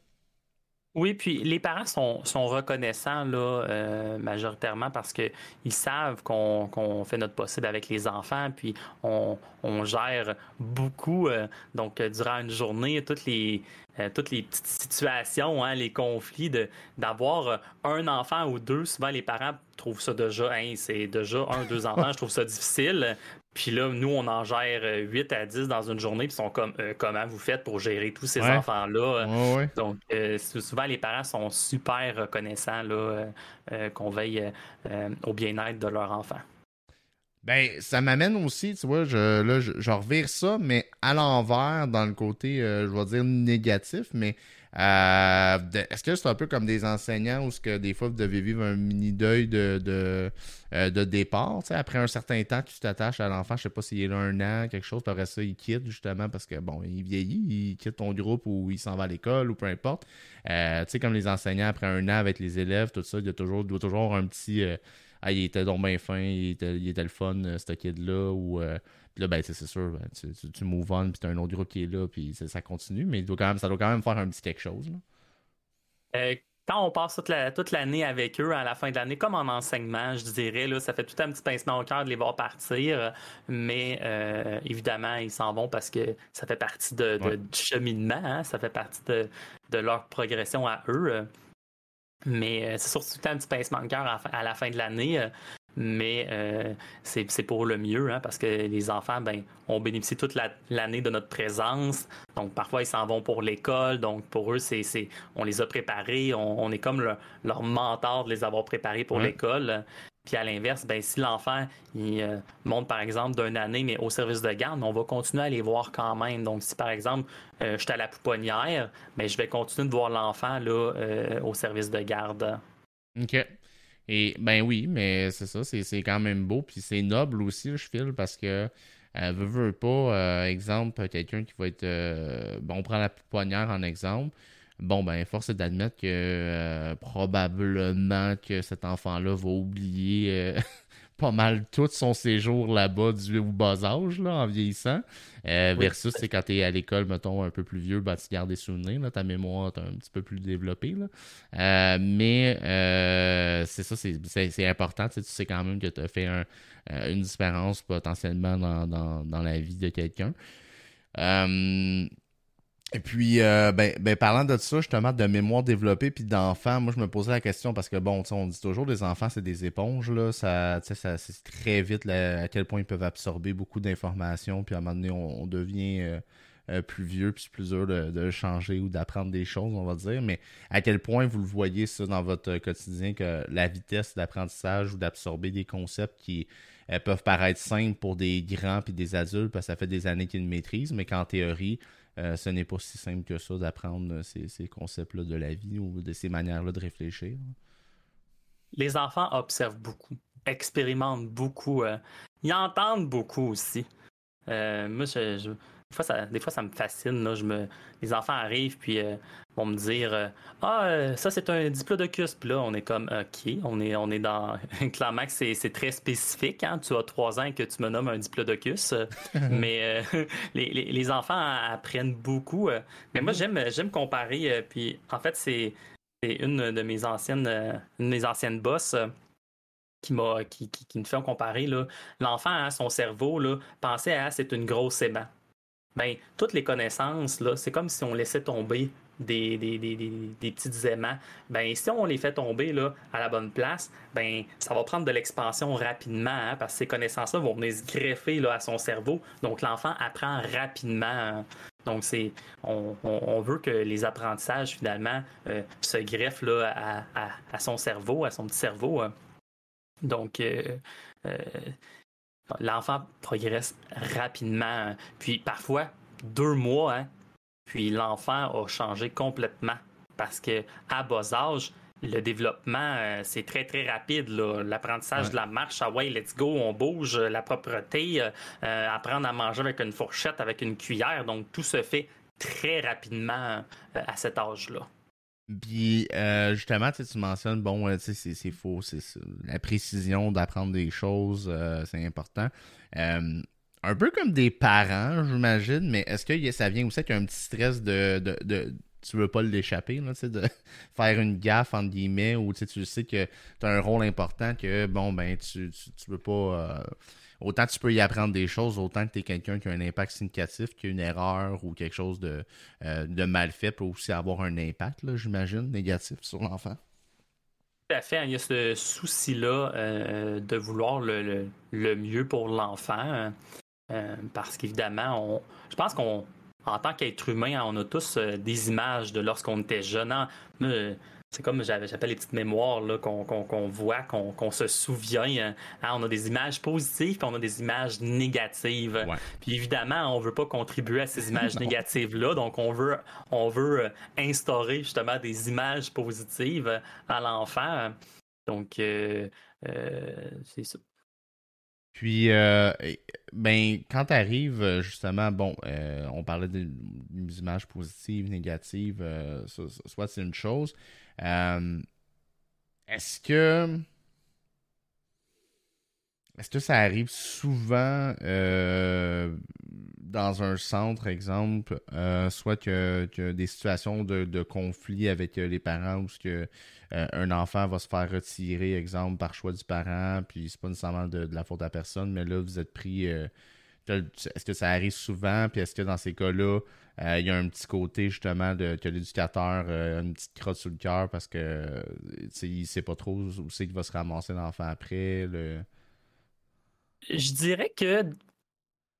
oui, puis les parents sont, sont reconnaissants là, euh, majoritairement parce qu'ils savent qu'on fait notre possible avec les enfants, puis on, gère beaucoup. Euh, donc, durant une journée, toutes les, euh, toutes les petites situations, hein, les conflits, d'avoir un enfant ou deux, souvent les parents trouvent ça déjà, hein, c'est déjà un, deux enfants, je trouve ça difficile. Puis là, nous, on en gère 8 euh, à 10 dans une journée, puis sont comme euh, comment vous faites pour gérer tous ces enfants-là? Donc, euh, souvent, les parents sont super reconnaissants là, qu'on veille au bien-être de leur enfant. Ben, ça m'amène aussi, tu vois, je, là, je, revire ça, mais à l'envers, dans le côté, je vais dire négatif, mais euh, est-ce que c'est un peu comme des enseignants où ce que des fois vous devez vivre un mini deuil de, de, euh, départ? Après un certain temps, tu t'attaches à l'enfant, je sais pas s'il est là un an, quelque chose, puis après ça, il quitte justement parce que bon, il vieillit, il quitte ton groupe ou il s'en va à l'école ou peu importe. Euh, tu sais, comme les enseignants, après un an avec les élèves, tout ça, il y a toujours, doit toujours avoir un petit ah, il était donc bien fin, il était, il était le fun, ce kid-là, ou puis là, ben, c'est sûr, ben, tu, tu, tu, move on, puis t'as un autre groupe qui est là, puis ça continue, mais doit quand même, ça doit quand même faire un petit quelque chose. Là quand on passe toute, l'année avec eux, à la fin de l'année, comme en enseignement, je dirais, là, ça fait tout un petit pincement au cœur de les voir partir. Mais euh, évidemment, ils s'en vont parce que ça fait partie de, du cheminement, hein, ça fait partie de, leur progression à eux. Mais euh, c'est surtout tout un petit pincement de cœur à, la fin de l'année mais euh, c'est pour le mieux, hein, parce que les enfants, ben, ont bénéficié toute l'année de notre présence. Donc, parfois, ils s'en vont pour l'école. Donc, pour eux, c'est on les a préparés. On, est comme leur mentor de les avoir préparés pour l'école. Puis à l'inverse, ben, si l'enfant euh, monte par exemple d'une année, mais au service de garde, on va continuer à les voir quand même. Donc, si par exemple, euh, je suis à la pouponnière, ben, je vais continuer de voir l'enfant là, au service de garde. OK. Et ben oui, mais c'est ça, c'est quand même beau. Puis c'est noble aussi, je file, parce que euh, veut, veut pas, euh, exemple, quelqu'un qui va être. Euh, bon, on prend la poignard en exemple. Bon, ben, force est d'admettre que probablement que cet enfant-là va oublier pas mal tout son séjour là-bas du bas âge, là, en vieillissant. Euh, versus, c'est quand tu es à l'école, mettons, un peu plus vieux, ben, tu gardes des souvenirs, là, ta mémoire est un petit peu plus développée. Là. Euh, mais euh, c'est ça, c'est important. Tu sais quand même que tu as fait une différence potentiellement dans, dans la vie de quelqu'un. Et puis, euh, ben, ben, parlant de ça, justement, de mémoire développée puis d'enfants, moi, je me posais la question parce que, bon, on dit toujours des enfants, c'est des éponges, là. Ça, ça c'est très vite à quel point ils peuvent absorber beaucoup d'informations. Puis à un moment donné, on, devient euh, euh, plus vieux puis plus dur de, changer ou d'apprendre des choses, on va dire. Mais à quel point vous le voyez, ça, dans votre quotidien, que la vitesse d'apprentissage ou d'absorber des concepts qui peuvent paraître simples pour des grands puis des adultes parce que ça fait des années qu'ils le maîtrisent, mais qu'en théorie, euh, ce n'est pas si simple que ça d'apprendre ces, concepts-là de la vie ou de ces manières-là de réfléchir. Les enfants observent beaucoup, expérimentent beaucoup, euh, ils entendent beaucoup aussi. Euh, moi, je, des fois, ça, des fois, ça me fascine. Là. Je me, les enfants arrivent puis euh, vont me dire euh, Ah, euh, ça, c'est un diplodocus. Puis là, on est comme OK, on est, on est dans. Clairement que c'est, très spécifique. Hein. Tu as trois ans et que tu me nommes un diplodocus. mais les, les, enfants apprennent beaucoup. mais moi, j'aime, j'aime comparer. puis en fait, c'est, une de mes anciennes, une de mes anciennes bosses qui, m'a, qui, qui, nous fait comparer. L'enfant, hein, son cerveau, là, pensait à c'est une grosse aimant ben, toutes les connaissances, c'est comme si on laissait tomber des, des, des, des, petits aimants. Ben, si on les fait tomber là, à la bonne place, ben, ça va prendre de l'expansion rapidement hein, parce que ces connaissances-là vont venir se greffer là, à son cerveau. Donc, l'enfant apprend rapidement. Hein. Donc, c'est, on, on, veut que les apprentissages, finalement, euh, se greffent là, à, à, son cerveau, à son petit cerveau. Hein. Donc, euh, euh, l'enfant progresse rapidement. Puis parfois, deux mois, hein, puis l'enfant a changé complètement. Parce que à bas âge, le développement, euh, c'est très, très rapide. L'apprentissage de la marche, ah ouais, let's go, on bouge, la propreté, euh, euh, apprendre à manger avec une fourchette, avec une cuillère. Donc, tout se fait très rapidement à cet âge-là. Puis euh, justement, tu mentionnes, bon, euh, c'est faux, c'est la précision d'apprendre des choses, euh, c'est important. un peu comme des parents, j'imagine, mais est-ce que ça vient aussi avec un petit stress de, de, de tu veux pas l'échapper, de faire une gaffe entre guillemets, ou tu sais que tu as un rôle important que bon ben tu, tu, tu veux pas autant tu peux y apprendre des choses, autant que tu es quelqu'un qui a un impact significatif, qui a une erreur ou quelque chose de, euh, de mal fait peut aussi avoir un impact, j'imagine, négatif sur l'enfant. Tout à fait. Il y a ce souci-là euh, de vouloir le, mieux pour l'enfant. Euh, parce qu'évidemment, je pense qu'on, en tant qu'être humain, on a tous des images de lorsqu'on était jeune. Hein. C'est comme j'appelle les petites mémoires qu'on voit, qu'on se souvient. Hein. Hein, on a des images positives, puis on a des images négatives. Puis évidemment, on veut pas contribuer à ces images négatives-là, donc on veut, on veut euh, instaurer justement des images positives à l'enfant. Donc, euh, euh, c'est ça. Puis, ben, quand tu arrives, justement, bon, on parlait des images positives, négatives, soit c'est une chose. Euh, est-ce que. Est-ce que ça arrive souvent euh, dans un centre, exemple, euh, soit que, que, des situations de, de, conflit avec les parents ou que un enfant va se faire retirer, exemple, par choix du parent, puis c'est pas nécessairement de, de, la faute à personne, mais là, vous êtes pris est-ce que ça arrive souvent? Puis est-ce que dans ces cas-là, euh, il y a un petit côté justement de que l'éducateur euh, a une petite crotte sous le cœur parce que il sait pas trop où c'est qu'il va se ramasser l'enfant après? Je dirais que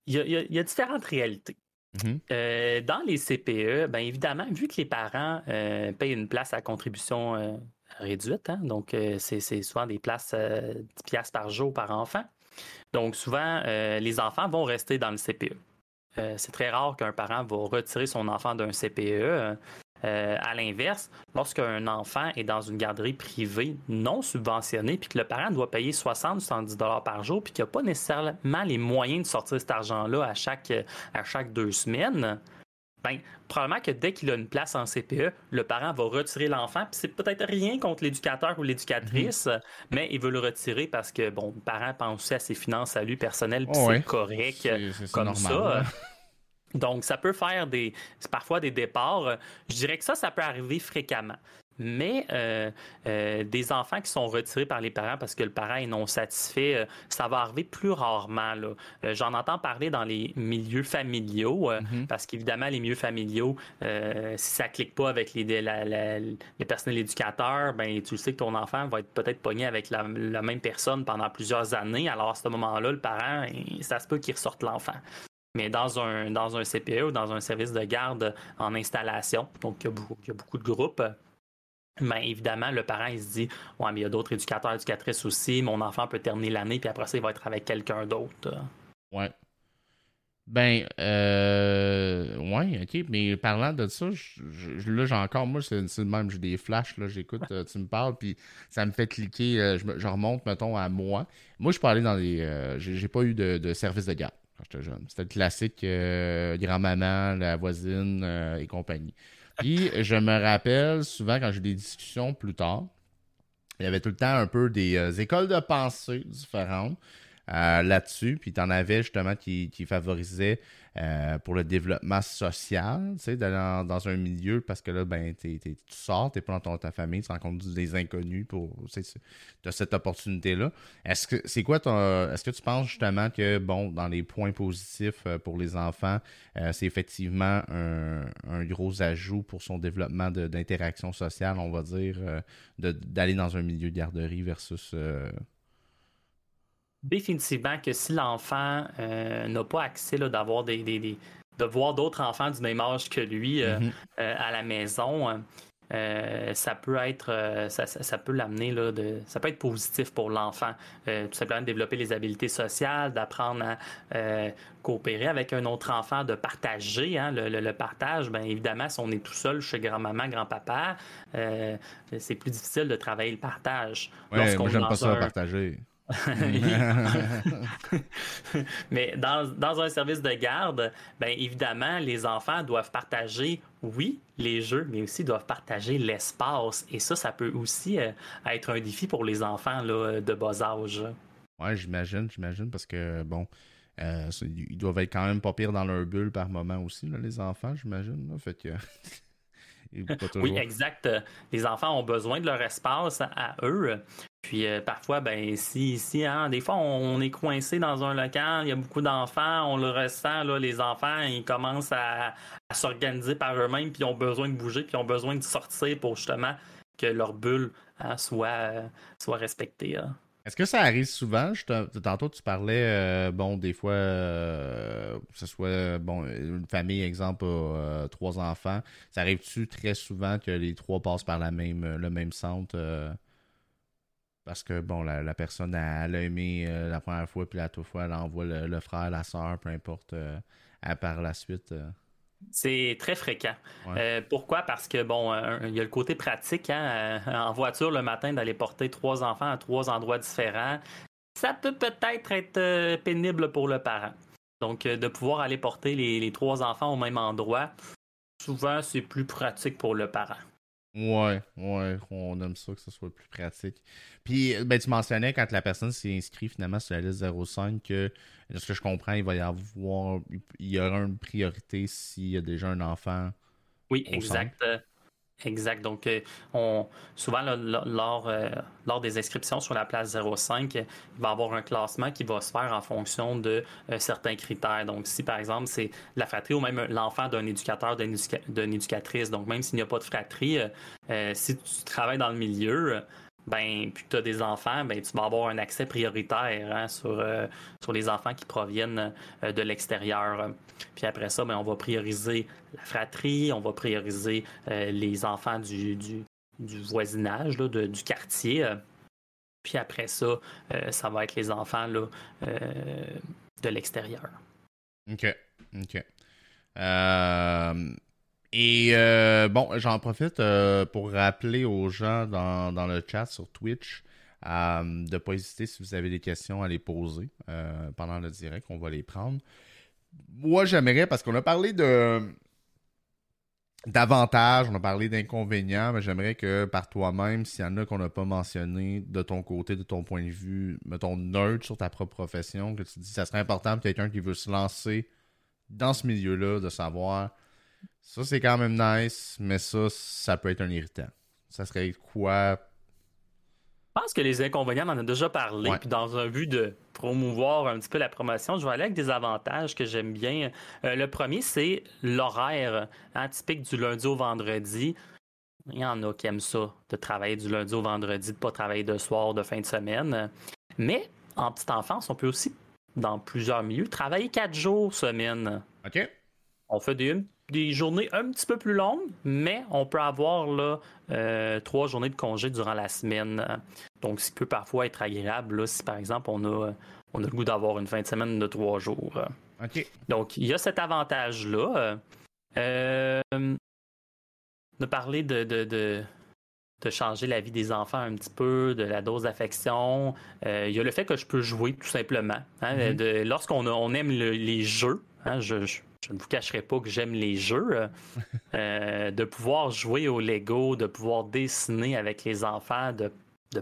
il y, a, différentes réalités. Mm-hmm. Euh, dans les CPE, bien évidemment, vu que les parents payent une place à contribution réduite, hein, donc c'est souvent des places 10$ par jour par enfant, donc, souvent, euh, les enfants vont rester dans le CPE. Euh, c'est très rare qu'un parent va retirer son enfant d'un CPE. Euh, à l'inverse, lorsqu'un enfant est dans une garderie privée non subventionnée, puis que le parent doit payer 60-70 dollars par jour, puis qu'il n'a pas nécessairement les moyens de sortir cet argent-là à chaque, à chaque deux semaines, ben, probablement que dès qu'il a une place en CPE, le parent va retirer l'enfant. Puis c'est peut-être rien contre l'éducateur ou l'éducatrice, mhm. mais il veut le retirer parce que, bon, le parent pense aussi à ses finances à lui personnelles, puis c'est correct comme ça. Donc, ça peut faire des, parfois des départs. Je dirais que ça, ça peut arriver fréquemment. Mais euh, euh, des enfants qui sont retirés par les parents parce que le parent est non satisfait, euh, ça va arriver plus rarement. J'en entends parler dans les milieux familiaux, mm-hmm. parce qu'évidemment, les milieux familiaux, si ça clique pas avec les, les personnels éducateurs, ben, tu sais que ton enfant va être peut-être pogné avec la, même personne pendant plusieurs années. Alors à ce moment-là, le parent, ça se peut qu'il ressorte l'enfant mais dans un, dans un CPE ou dans un service de garde en installation, donc il y a beaucoup de groupes, ben, évidemment, le parent, il se dit Ouais, mais il y a d'autres éducateurs, éducatrices aussi. Mon enfant peut terminer l'année, puis après ça, il va être avec quelqu'un d'autre. Ouais. Ben, euh. Ouais, ok. Mais parlant de ça, là, j'ai encore, moi, c'est le même, j'ai des flashs, là, j'écoute, euh, tu me parles, puis ça me fait cliquer. Euh, je, remonte, mettons, à moi. Moi, je aller dans les. Euh, j'ai pas eu de, service de garde quand j'étais jeune. C'était le classique grand-maman, la voisine et compagnie. Puis je me rappelle souvent quand j'ai des discussions plus tard, il y avait tout le temps un peu des euh, écoles de pensée différentes. Euh, là-dessus. Puis tu en avais justement qui, qui favorisaient euh, pour le développement social, tu sais, d'aller dans, un milieu parce que là, ben, tu sors, tu es pas dans ta famille, tu rencontres des inconnus pour. Tu as cette opportunité-là. Est-ce que c'est quoi ton. Est-ce que tu penses justement que, bon, dans les points positifs euh, pour les enfants, c'est effectivement un, un, gros ajout pour son développement d'interaction sociale, on va dire, d'aller dans un milieu de garderie versus définitivement que si l'enfant euh, n'a pas accès d'avoir des, de voir d'autres enfants du même âge que lui euh, mm-hmm. euh, à la maison, ça peut être ça, peut l'amener là de ça peut être positif pour l'enfant tout simplement de développer les habiletés sociales d'apprendre à coopérer avec un autre enfant de partager hein, le, partage. Bien évidemment si on est tout seul chez grand-maman grand-papa c'est plus difficile de travailler le partage ouais, moi j'aime pas ça partager Mais dans, un service de garde, bien évidemment, les enfants doivent partager, oui, les jeux, mais aussi doivent partager l'espace. Et ça, ça peut aussi euh, être un défi pour les enfants là, de bas âge. Oui, j'imagine, j'imagine, parce que, bon, euh, ils doivent être quand même pas pire dans leur bulle par moment aussi, les enfants, j'imagine. Fait que. oui, exact. Les enfants ont besoin de leur espace à eux. Puis euh, parfois, ben si, ici, hein, des fois, on, est coincé dans un local, il y a beaucoup d'enfants, on le ressent, là, les enfants, ils commencent à, s'organiser par eux-mêmes, puis ils ont besoin de bouger, puis ils ont besoin de sortir pour justement que leur bulle hein, soit, euh, soit respectée. Hein. Est-ce que ça arrive souvent? tantôt, tu parlais, euh, bon, des fois, que ce soit, bon, une famille, exemple, trois enfants. Ça arrive-tu très souvent que les trois passent par le même centre? Parce que, bon, la, personne, elle, a aimé euh, la première fois, puis la deuxième fois, elle envoie le, frère, la soeur, peu importe, euh, par la suite. Euh. C'est très fréquent. pourquoi? Parce que, bon, il y a le côté pratique, hein, en voiture le matin, d'aller porter trois enfants à trois endroits différents. Ça peut peut-être être pénible pour le parent. Donc, de pouvoir aller porter les, les trois enfants au même endroit, souvent, c'est plus pratique pour le parent. Ouais, ouais, on aime ça que ce soit plus pratique. Puis, ben, tu mentionnais quand la personne s'est inscrite finalement sur la liste 05 que, de ce que je comprends, il va y avoir, il y aura une priorité s'il y a déjà un enfant. Oui, exact. Exact. Donc, euh, on, souvent, lors, euh, lors des inscriptions sur la place 05, il va y avoir un classement qui va se faire en fonction de euh, certains critères. Donc, si par exemple, c'est la fratrie ou même l'enfant d'un éducateur, d'une éducatrice, donc même s'il n'y a pas de fratrie, si tu travailles dans le milieu, ben, puis tu as des enfants, ben, tu vas avoir un accès prioritaire hein, sur, euh, sur les enfants qui proviennent euh, de l'extérieur. Puis après ça, ben, on va prioriser la fratrie, on va prioriser euh, les enfants du, du, voisinage, du quartier. Puis après ça, ça va être les enfants là, de l'extérieur. OK. OK. Et euh, bon, j'en profite euh, pour rappeler aux gens dans, le chat sur Twitch euh, de ne pas hésiter si vous avez des questions à les poser pendant le direct. On va les prendre. Moi, j'aimerais, parce qu'on a parlé de d'avantages, on a parlé d'inconvénients, mais j'aimerais que par toi-même, s'il y en a qu'on n'a pas mentionné de ton côté, de ton point de vue, mettons neutre sur ta propre profession, que tu dis ça serait important pour quelqu'un qui veut se lancer dans ce milieu-là, de savoir ça, c'est quand même nice, mais ça, ça peut être un irritant. Ça serait quoi? Je pense que les inconvénients, on en a déjà parlé. Puis dans un but de promouvoir un petit peu la promotion, je vais aller avec des avantages que j'aime bien. Euh, le premier, c'est l'horaire hein, typique du lundi au vendredi. Il y en a qui aiment ça, de travailler du lundi au vendredi, de ne pas travailler de soir, de fin de semaine. Mais en petite enfance, on peut aussi, dans plusieurs milieux, travailler quatre jours semaine. OK. On fait des, des journées un petit peu plus longues, mais on peut avoir là, euh, trois journées de congé durant la semaine. Donc, ce qui peut parfois être agréable là, si par exemple on a, on a le goût d'avoir une fin de semaine de trois jours. Donc, il y a cet avantage-là. Euh, de parler de, de, de, changer la vie des enfants un petit peu, de la dose d'affection. Euh, il y a le fait que je peux jouer tout simplement. Hein, mm-hmm. Lorsqu'on on aime les jeux, hein, je, je ne vous cacherai pas que j'aime les jeux. Euh, euh, de pouvoir jouer au Lego, de pouvoir dessiner avec les enfants, de,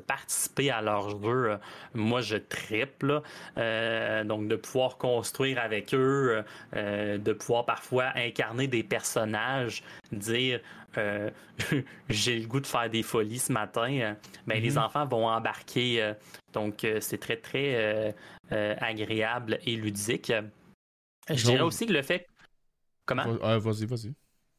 participer à leurs jeux, euh, moi je triple. donc de pouvoir construire avec eux, de pouvoir parfois incarner des personnages, dire j'ai le goût de faire des folies ce matin, ben, les mhm. enfants vont embarquer. donc c'est très très agréable et ludique. Je dirais aussi que le fait Comment? Euh, vas-y, vas-y.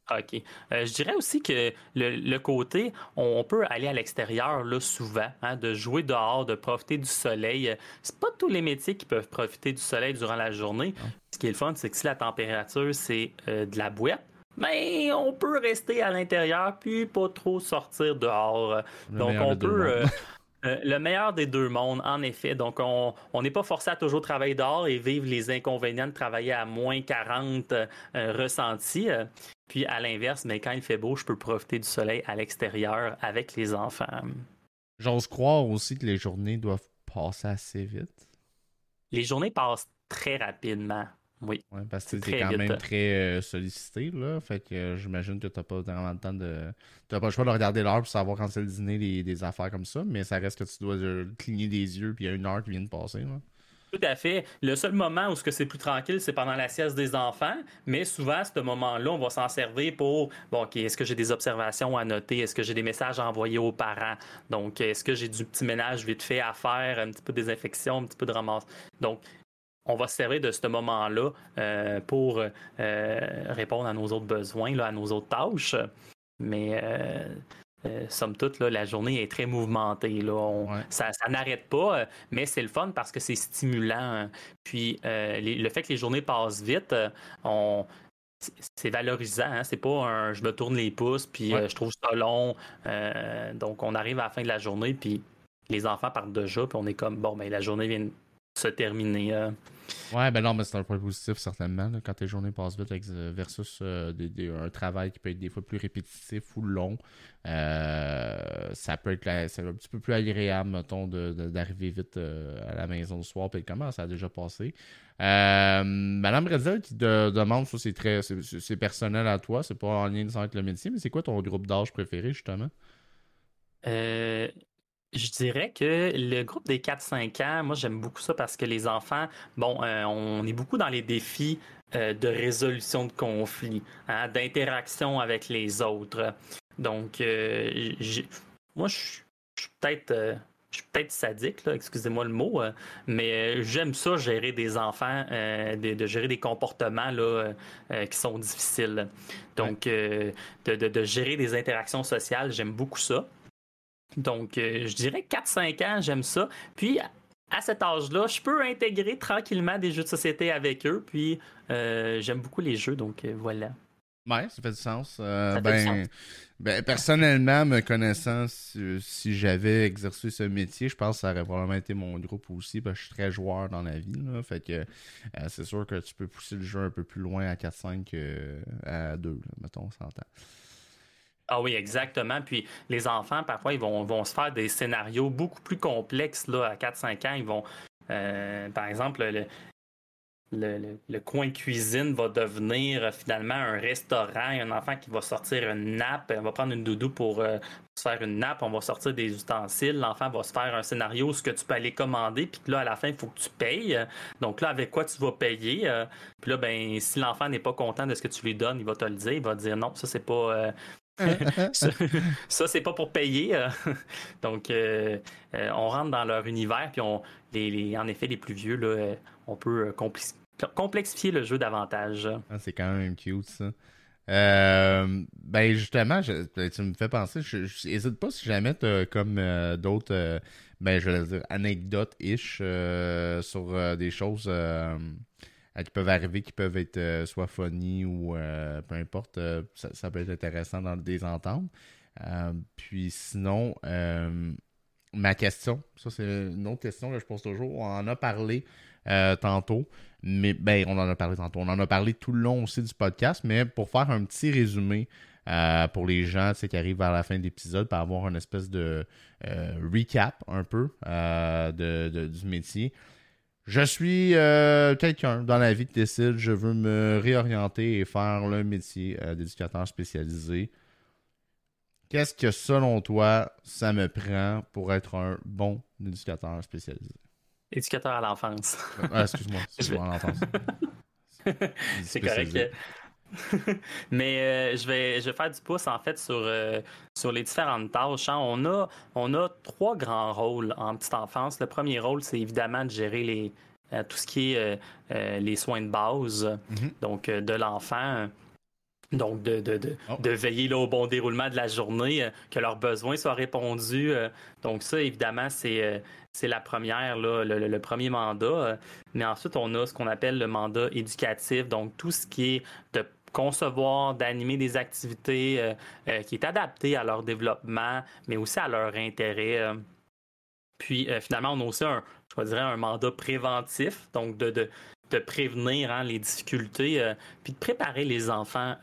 OK. Euh, je dirais aussi que le, côté, on, peut aller à l'extérieur là souvent, hein, de jouer dehors, de profiter du soleil. C'est pas tous les métiers qui peuvent profiter du soleil durant la journée. Ce qui est le fun, c'est que si la température c'est euh, de la boîte, mais ben, on peut rester à l'intérieur puis pas trop sortir dehors. Donc on peut euh, le meilleur des deux mondes, en effet. Donc, on n'est pas forcé à toujours travailler dehors et vivre les inconvénients de travailler à moins 40 euh, ressentis. Euh, puis, à l'inverse, mais quand il fait beau, je peux profiter du soleil à l'extérieur avec les enfants. J'ose croire aussi que les journées doivent passer assez vite. Les journées passent très rapidement. Oui. parce que tu es quand même très euh, sollicité, là. Fait que euh, j'imagine que tu pas vraiment le temps de. Tu pas le choix de regarder l'heure pour savoir quand c'est le dîner, des affaires comme ça, mais ça reste que tu dois euh, cligner des yeux, puis il y a une heure qui vient de passer, là. Tout à fait. Le seul moment où c'est plus tranquille, c'est pendant la sieste des enfants, mais souvent, à ce moment-là, on va s'en servir pour, bon, OK, est-ce que j'ai des observations à noter? Est-ce que j'ai des messages à envoyer aux parents? Donc, est-ce que j'ai du petit ménage vite fait à faire, un petit peu de désinfection, un petit peu de ramasse? Donc, on va se servir de ce moment-là euh, pour euh, répondre à nos autres besoins, là, à nos autres tâches. Mais euh, somme toute, là, la journée est très mouvementée. Là. Ça, n'arrête pas, mais c'est le fun parce que c'est stimulant. Puis le fait que les journées passent vite, on, c'est valorisant. Hein. C'est pas un je me tourne les pouces, puis je trouve ça long. donc, on arrive à la fin de la journée, puis les enfants partent déjà, puis on est comme, bon, ben, la journée vient se terminer. Ouais, ben non, mais c'est un point positif, certainement. quand tes journées passent vite versus euh, un travail qui peut être des fois plus répétitif ou long, euh, ça peut être un petit peu plus agréable, mettons, d'arriver vite à la maison le soir. Puis comment ça a déjà passé. Madame Redzel qui te demande, ça c'est très c'est personnel à toi, c'est pas en lien avec le métier, mais c'est quoi ton groupe d'âge préféré, justement? Euh, je dirais que le groupe des 4-5 ans, moi j'aime beaucoup ça parce que les enfants, bon, euh, on est beaucoup dans les défis euh, de résolution de conflits, hein, d'interaction avec les autres. Donc, euh, moi je suis peut-être je suis peut-être sadique, excusez-moi le mot, mais j'aime ça gérer des enfants, de, gérer des comportements là, qui sont difficiles. Donc, de, de, gérer des interactions sociales, j'aime beaucoup ça. Donc, euh, je dirais 4-5 ans, j'aime ça. Puis, à cet âge-là, je peux intégrer tranquillement des jeux de société avec eux. Puis, euh, j'aime beaucoup les jeux, donc euh, voilà. Ouais, ça fait du sens. ben, ben, personnellement, me connaissant, si, j'avais exercé ce métier, je pense que ça aurait probablement été mon groupe aussi, parce que je suis très joueur dans la vie. Là, fait que c'est sûr que tu peux pousser le jeu un peu plus loin à 4-5 qu'à 2, mettons, on s'entend. Ah oui, exactement. Puis les enfants, parfois, ils vont, se faire des scénarios beaucoup plus complexes là, à 4-5 ans. Ils vont, euh, par exemple, le, coin cuisine va devenir euh, finalement un restaurant. Il y a un enfant qui va sortir une nappe, on va prendre une doudou pour euh, se faire une nappe, on va sortir des ustensiles. L'enfant va se faire un scénario, ce que tu peux aller commander, puis là, à la fin, il faut que tu payes. Donc là, avec quoi tu vas payer? Puis là, ben, si l'enfant n'est pas content de ce que tu lui donnes, il va te le dire. Il va dire non, ça, c'est pas ça, c'est pas pour payer. Euh. Donc, euh, euh, on rentre dans leur univers, puis on, les, en effet, les plus vieux, là, on peut complexifier le jeu davantage. Ah, c'est quand même cute, ça. ben justement, ben, tu me fais penser, je n'hésite pas si jamais tu as comme d'autres, ben je vais dire, anecdotes-ish sur des choses euh, qui peuvent arriver, qui peuvent être euh, soit funny ou euh, peu importe, ça, peut être intéressant dans des entendre. puis sinon, ma question, ça c'est une autre question que je pose toujours. On en a parlé tantôt, mais ben on en a parlé tantôt. On en a parlé tout le long aussi du podcast, mais pour faire un petit résumé pour les gens qui arrivent vers la fin de l'épisode, pour avoir une espèce de recap un peu du métier. Je suis euh, quelqu'un dans la vie qui décide, je veux me réorienter et faire le métier euh, d'éducateur spécialisé. Qu'est-ce que selon toi, ça me prend pour être un bon éducateur spécialisé? Éducateur à l'enfance. Ah, excuse-moi, excuse-moi, à l'enfance. C'est correct. Mais euh, je, vais, je vais faire du pouce en fait sur, sur les différentes tâches. Hein. On, a, on a trois grands rôles en petite enfance. Le premier rôle, c'est évidemment de gérer les, euh, tout ce qui est euh, euh, les soins de base, mhm. donc de l'enfant. Donc, de, de, de, oh. de veiller là, au bon déroulement de la journée, que leurs besoins soient répondus. donc, ça, évidemment, c'est c'est la première, là, le, le, premier mandat. Mais ensuite, on a ce qu'on appelle le mandat éducatif, donc tout ce qui est de concevoir, d'animer des activités euh, euh, qui est adapté à leur développement, mais aussi à leur intérêt. Euh. Puis finalement, on a aussi un, je dirais, un mandat préventif, donc de, de, de prévenir hein, les difficultés, puis de préparer les enfants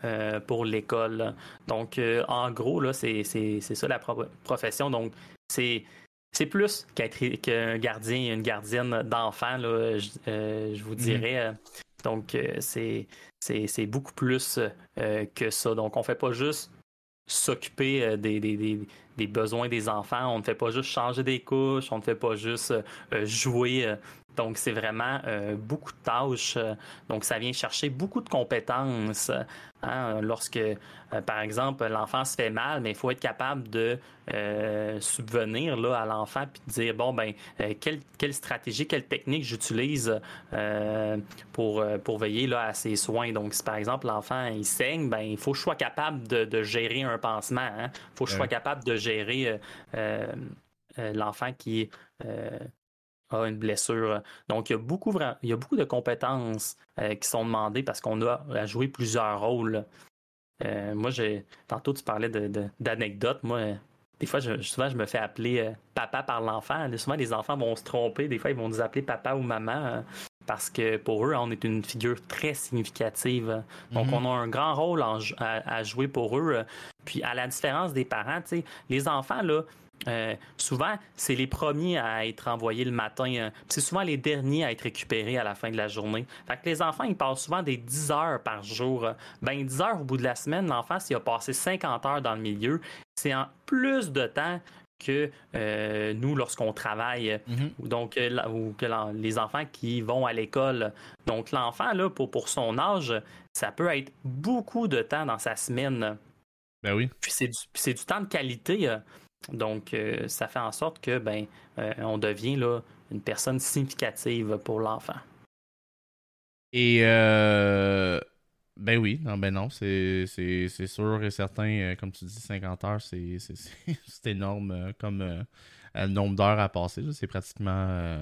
pour l'école. Donc, en gros, là, c'est, ça la profession. Donc, c'est c'est plus qu'un gardien, une gardienne d'enfants, je, je, vous mm-hmm. dirais. Donc, c'est c'est beaucoup plus euh, que ça. Donc, on ne fait pas juste s'occuper euh, des, besoins des enfants, on ne fait pas juste changer des couches, on ne fait pas juste euh, jouer donc, c'est vraiment euh, beaucoup de tâches. Euh, donc, ça vient chercher beaucoup de compétences. Hein, lorsque, euh, par exemple, l'enfant se fait mal, mais il faut être capable de subvenir là, à l'enfant puis de dire bon, ben, quelle, quelle, stratégie, quelle technique j'utilise pour, pour veiller là, à ses soins. Donc, si par exemple l'enfant il saigne, ben, il faut que je sois capable de, gérer un pansement. Il hein. faut que je sois capable de gérer l'enfant qui a une blessure. Donc, il y a beaucoup, il y a beaucoup de compétences euh, qui sont demandées parce qu'on a à jouer plusieurs rôles. Euh, moi, j'ai tantôt, tu parlais d'anecdotes. De, moi, des fois, je, souvent, je me fais appeler euh, papa par l'enfant. Souvent, les enfants vont se tromper. Des fois, ils vont nous appeler papa ou maman. parce que pour eux, on est une figure très significative. Donc, mhm. on a un grand rôle à, jouer pour eux. Puis, à la différence des parents, les enfants, là, euh, souvent, c'est les premiers à être envoyés le matin. Euh, c'est souvent les derniers à être récupérés à la fin de la journée. Fait que les enfants, ils passent souvent des 10 heures par jour. Ben, 10 heures au bout de la semaine, l'enfant, s'il a passé 50 heures dans le milieu, c'est en plus de temps que euh, nous lorsqu'on travaille, mhm. donc ou que les enfants qui vont à l'école. Donc l'enfant là pour pour son âge, ça peut être beaucoup de temps dans sa semaine. Ben oui. Puis c'est du, du temps de qualité. Donc, euh, ça fait en sorte que ben, euh, on devient là, une personne significative pour l'enfant. Et euh, ben oui, non, ben non, c'est sûr et certain, comme tu dis, 50 heures, c'est énorme comme nombre d'heures à passer. C'est pratiquement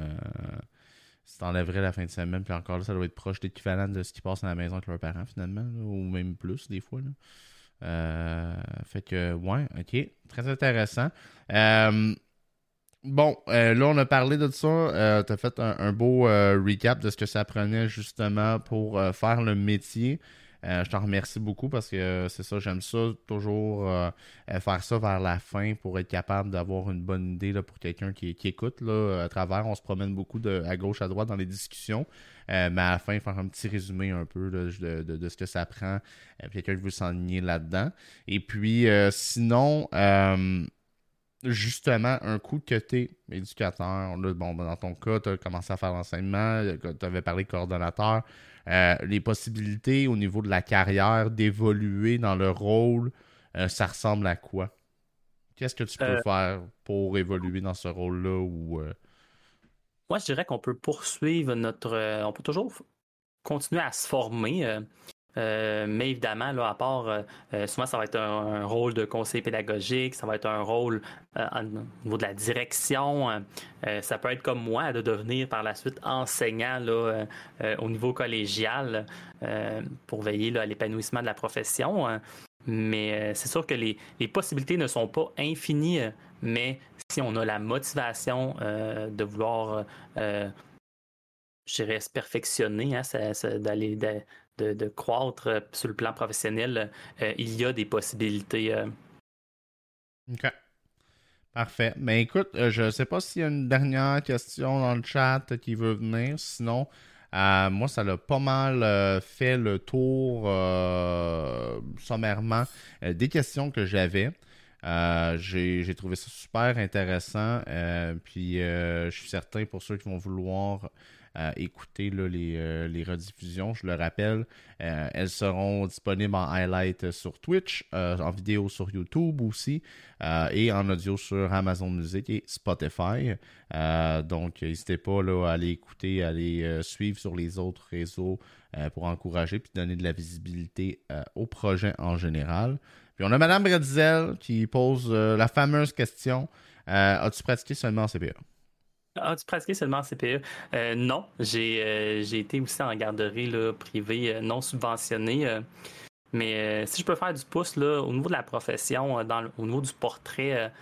si t'enlèverais la fin de semaine, puis encore là, ça doit être proche d'équivalent de ce qui passe à la maison avec leurs parents finalement, ou même plus des fois. Euh, fait que, ouais, ok. Très intéressant. Euh, bon, euh, là, on a parlé de ça. tu as fait un, beau recap de ce que ça prenait justement pour faire le métier. Je t'en remercie beaucoup parce que c'est ça, j'aime ça, toujours faire ça vers la fin pour être capable d'avoir une bonne idée là, pour quelqu'un qui, écoute là, à travers. On se promène beaucoup de, à gauche, à droite dans les discussions. Euh, mais à la fin, faire un petit résumé un peu de, ce que ça prend. Euh, quelqu'un qui veut s'enligner là-dedans. Et puis, euh, sinon, justement, un coup que tu es éducateur, bon, dans ton cas, tu as commencé à faire l'enseignement, tu avais parlé coordonnateur. les possibilités au niveau de la carrière d'évoluer dans le rôle, ça ressemble à quoi? Qu'est-ce que tu peux faire pour évoluer dans ce rôle-là ou moi, je dirais qu'on peut poursuivre notre. Euh, on peut toujours continuer à se former. Euh, euh, mais évidemment, là, à part, souvent, ça va être un, rôle de conseiller pédagogique, ça va être un rôle au niveau de la direction. ça peut être comme moi, de devenir par la suite enseignant au niveau collégial pour veiller à l'épanouissement de la profession. Mais c'est sûr que les, possibilités ne sont pas infinies, mais si on a la motivation euh, de vouloir, euh, je dirais, se perfectionner, hein, d'aller de, croître euh, sur le plan professionnel, il y a des possibilités. OK. Parfait. Mais écoute, je ne sais pas s'il y a une dernière question dans le chat qui veut venir. Sinon, moi, ça l'a pas mal fait le tour sommairement des questions que j'avais. Euh, j'ai trouvé ça super intéressant. Euh, puis euh, je suis certain pour ceux qui vont vouloir écouter les, les, rediffusions, je le rappelle, elles seront disponibles en highlight sur Twitch, en vidéo sur YouTube aussi, et en audio sur Amazon Music et Spotify. donc n'hésitez pas à aller écouter, à aller suivre sur les autres réseaux pour encourager puis donner de la visibilité au projet en général. Puis on a Mme Bretzel qui pose euh, la fameuse question euh, As-tu pratiqué seulement en CPE As-tu pratiqué seulement en CPE euh, Non. J'ai été aussi en garderie privée non subventionnée. mais si je peux faire du pouce là, au niveau de la profession, dans au niveau du portrait,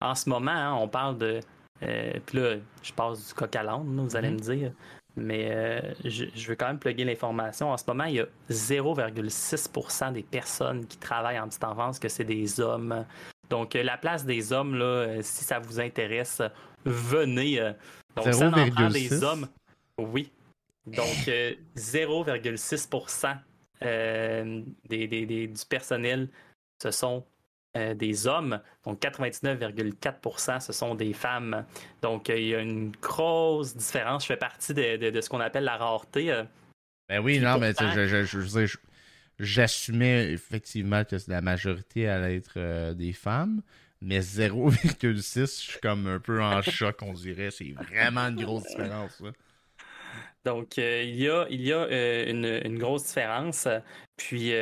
en ce moment, hein, on parle de. puis là, je passe du coq à l'âne, vous allez mm-hmm. me dire. Mais euh, je, veux quand même plugger l'information. En ce moment, il y a 0,6% des personnes qui travaillent en petite enfance que c'est des hommes. Donc, euh, la place des hommes, là, euh, si ça vous intéresse, venez. Donc, ça en prend des hommes. Oui. Donc, 0,6 des, du personnel, ce sont euh, des hommes. Donc 99,4% ce sont des femmes. Donc euh, il y a une grosse différence. Je fais partie de, ce qu'on appelle la rareté. Euh. ben oui, non, mais j'assumais effectivement que la majorité allait être des femmes. Mais 0,6, je suis comme un peu en choc, on dirait. C'est vraiment une grosse différence. Donc, il y a, il y a une, une, grosse différence. Puis,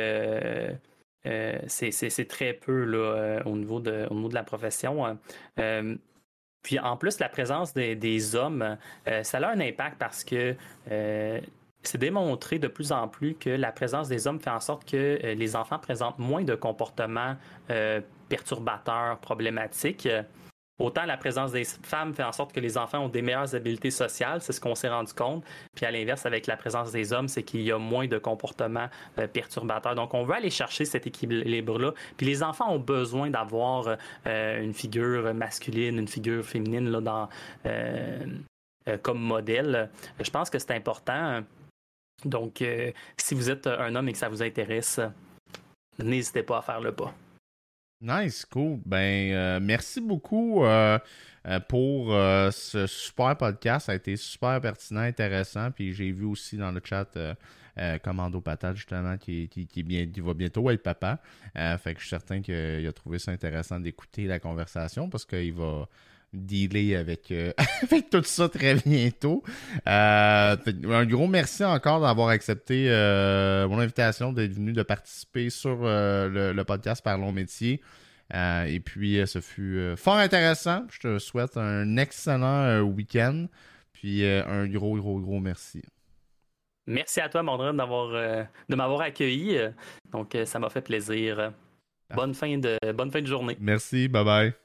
euh, c'est très peu là, euh, au, niveau de, au niveau de la profession. Hein. Euh, puis en plus, la présence des, hommes, ça a un impact parce que c'est démontré de plus en plus que la présence des hommes fait en sorte que les enfants présentent moins de comportements perturbateurs, problématiques. Autant la présence des femmes fait en sorte que les enfants ont des meilleures habiletés sociales, c'est ce qu'on s'est rendu compte. Puis à l'inverse, avec la présence des hommes, c'est qu'il y a moins de comportements euh, perturbateurs. Donc on veut aller chercher cet équilibre-là. Puis les enfants ont besoin d'avoir euh, une figure masculine, une figure féminine là, dans, euh, comme modèle. Je pense que c'est important. Donc si vous êtes un homme et que ça vous intéresse, n'hésitez pas à faire le pas. Nice, cool. Ben, euh, merci beaucoup euh, euh, pour ce super podcast. Ça a été super pertinent, intéressant. Puis j'ai vu aussi dans le chat Commando Patate, justement, qui, bien, qui va bientôt être papa. fait que je suis certain qu'il a trouvé ça intéressant d'écouter la conversation parce qu'il va dealer avec, avec tout ça très bientôt. un gros merci encore d'avoir accepté mon invitation, d'être venu de participer sur le, le, podcast Parlons Métier. et puis, ce fut fort intéressant. Je te souhaite un excellent week-end. Puis, un gros, gros, gros merci. Merci à toi, Mondrin, d'avoir, de m'avoir accueilli. Donc, ça m'a fait plaisir. Bonne fin, de, bonne fin de journée. Merci. Bye bye.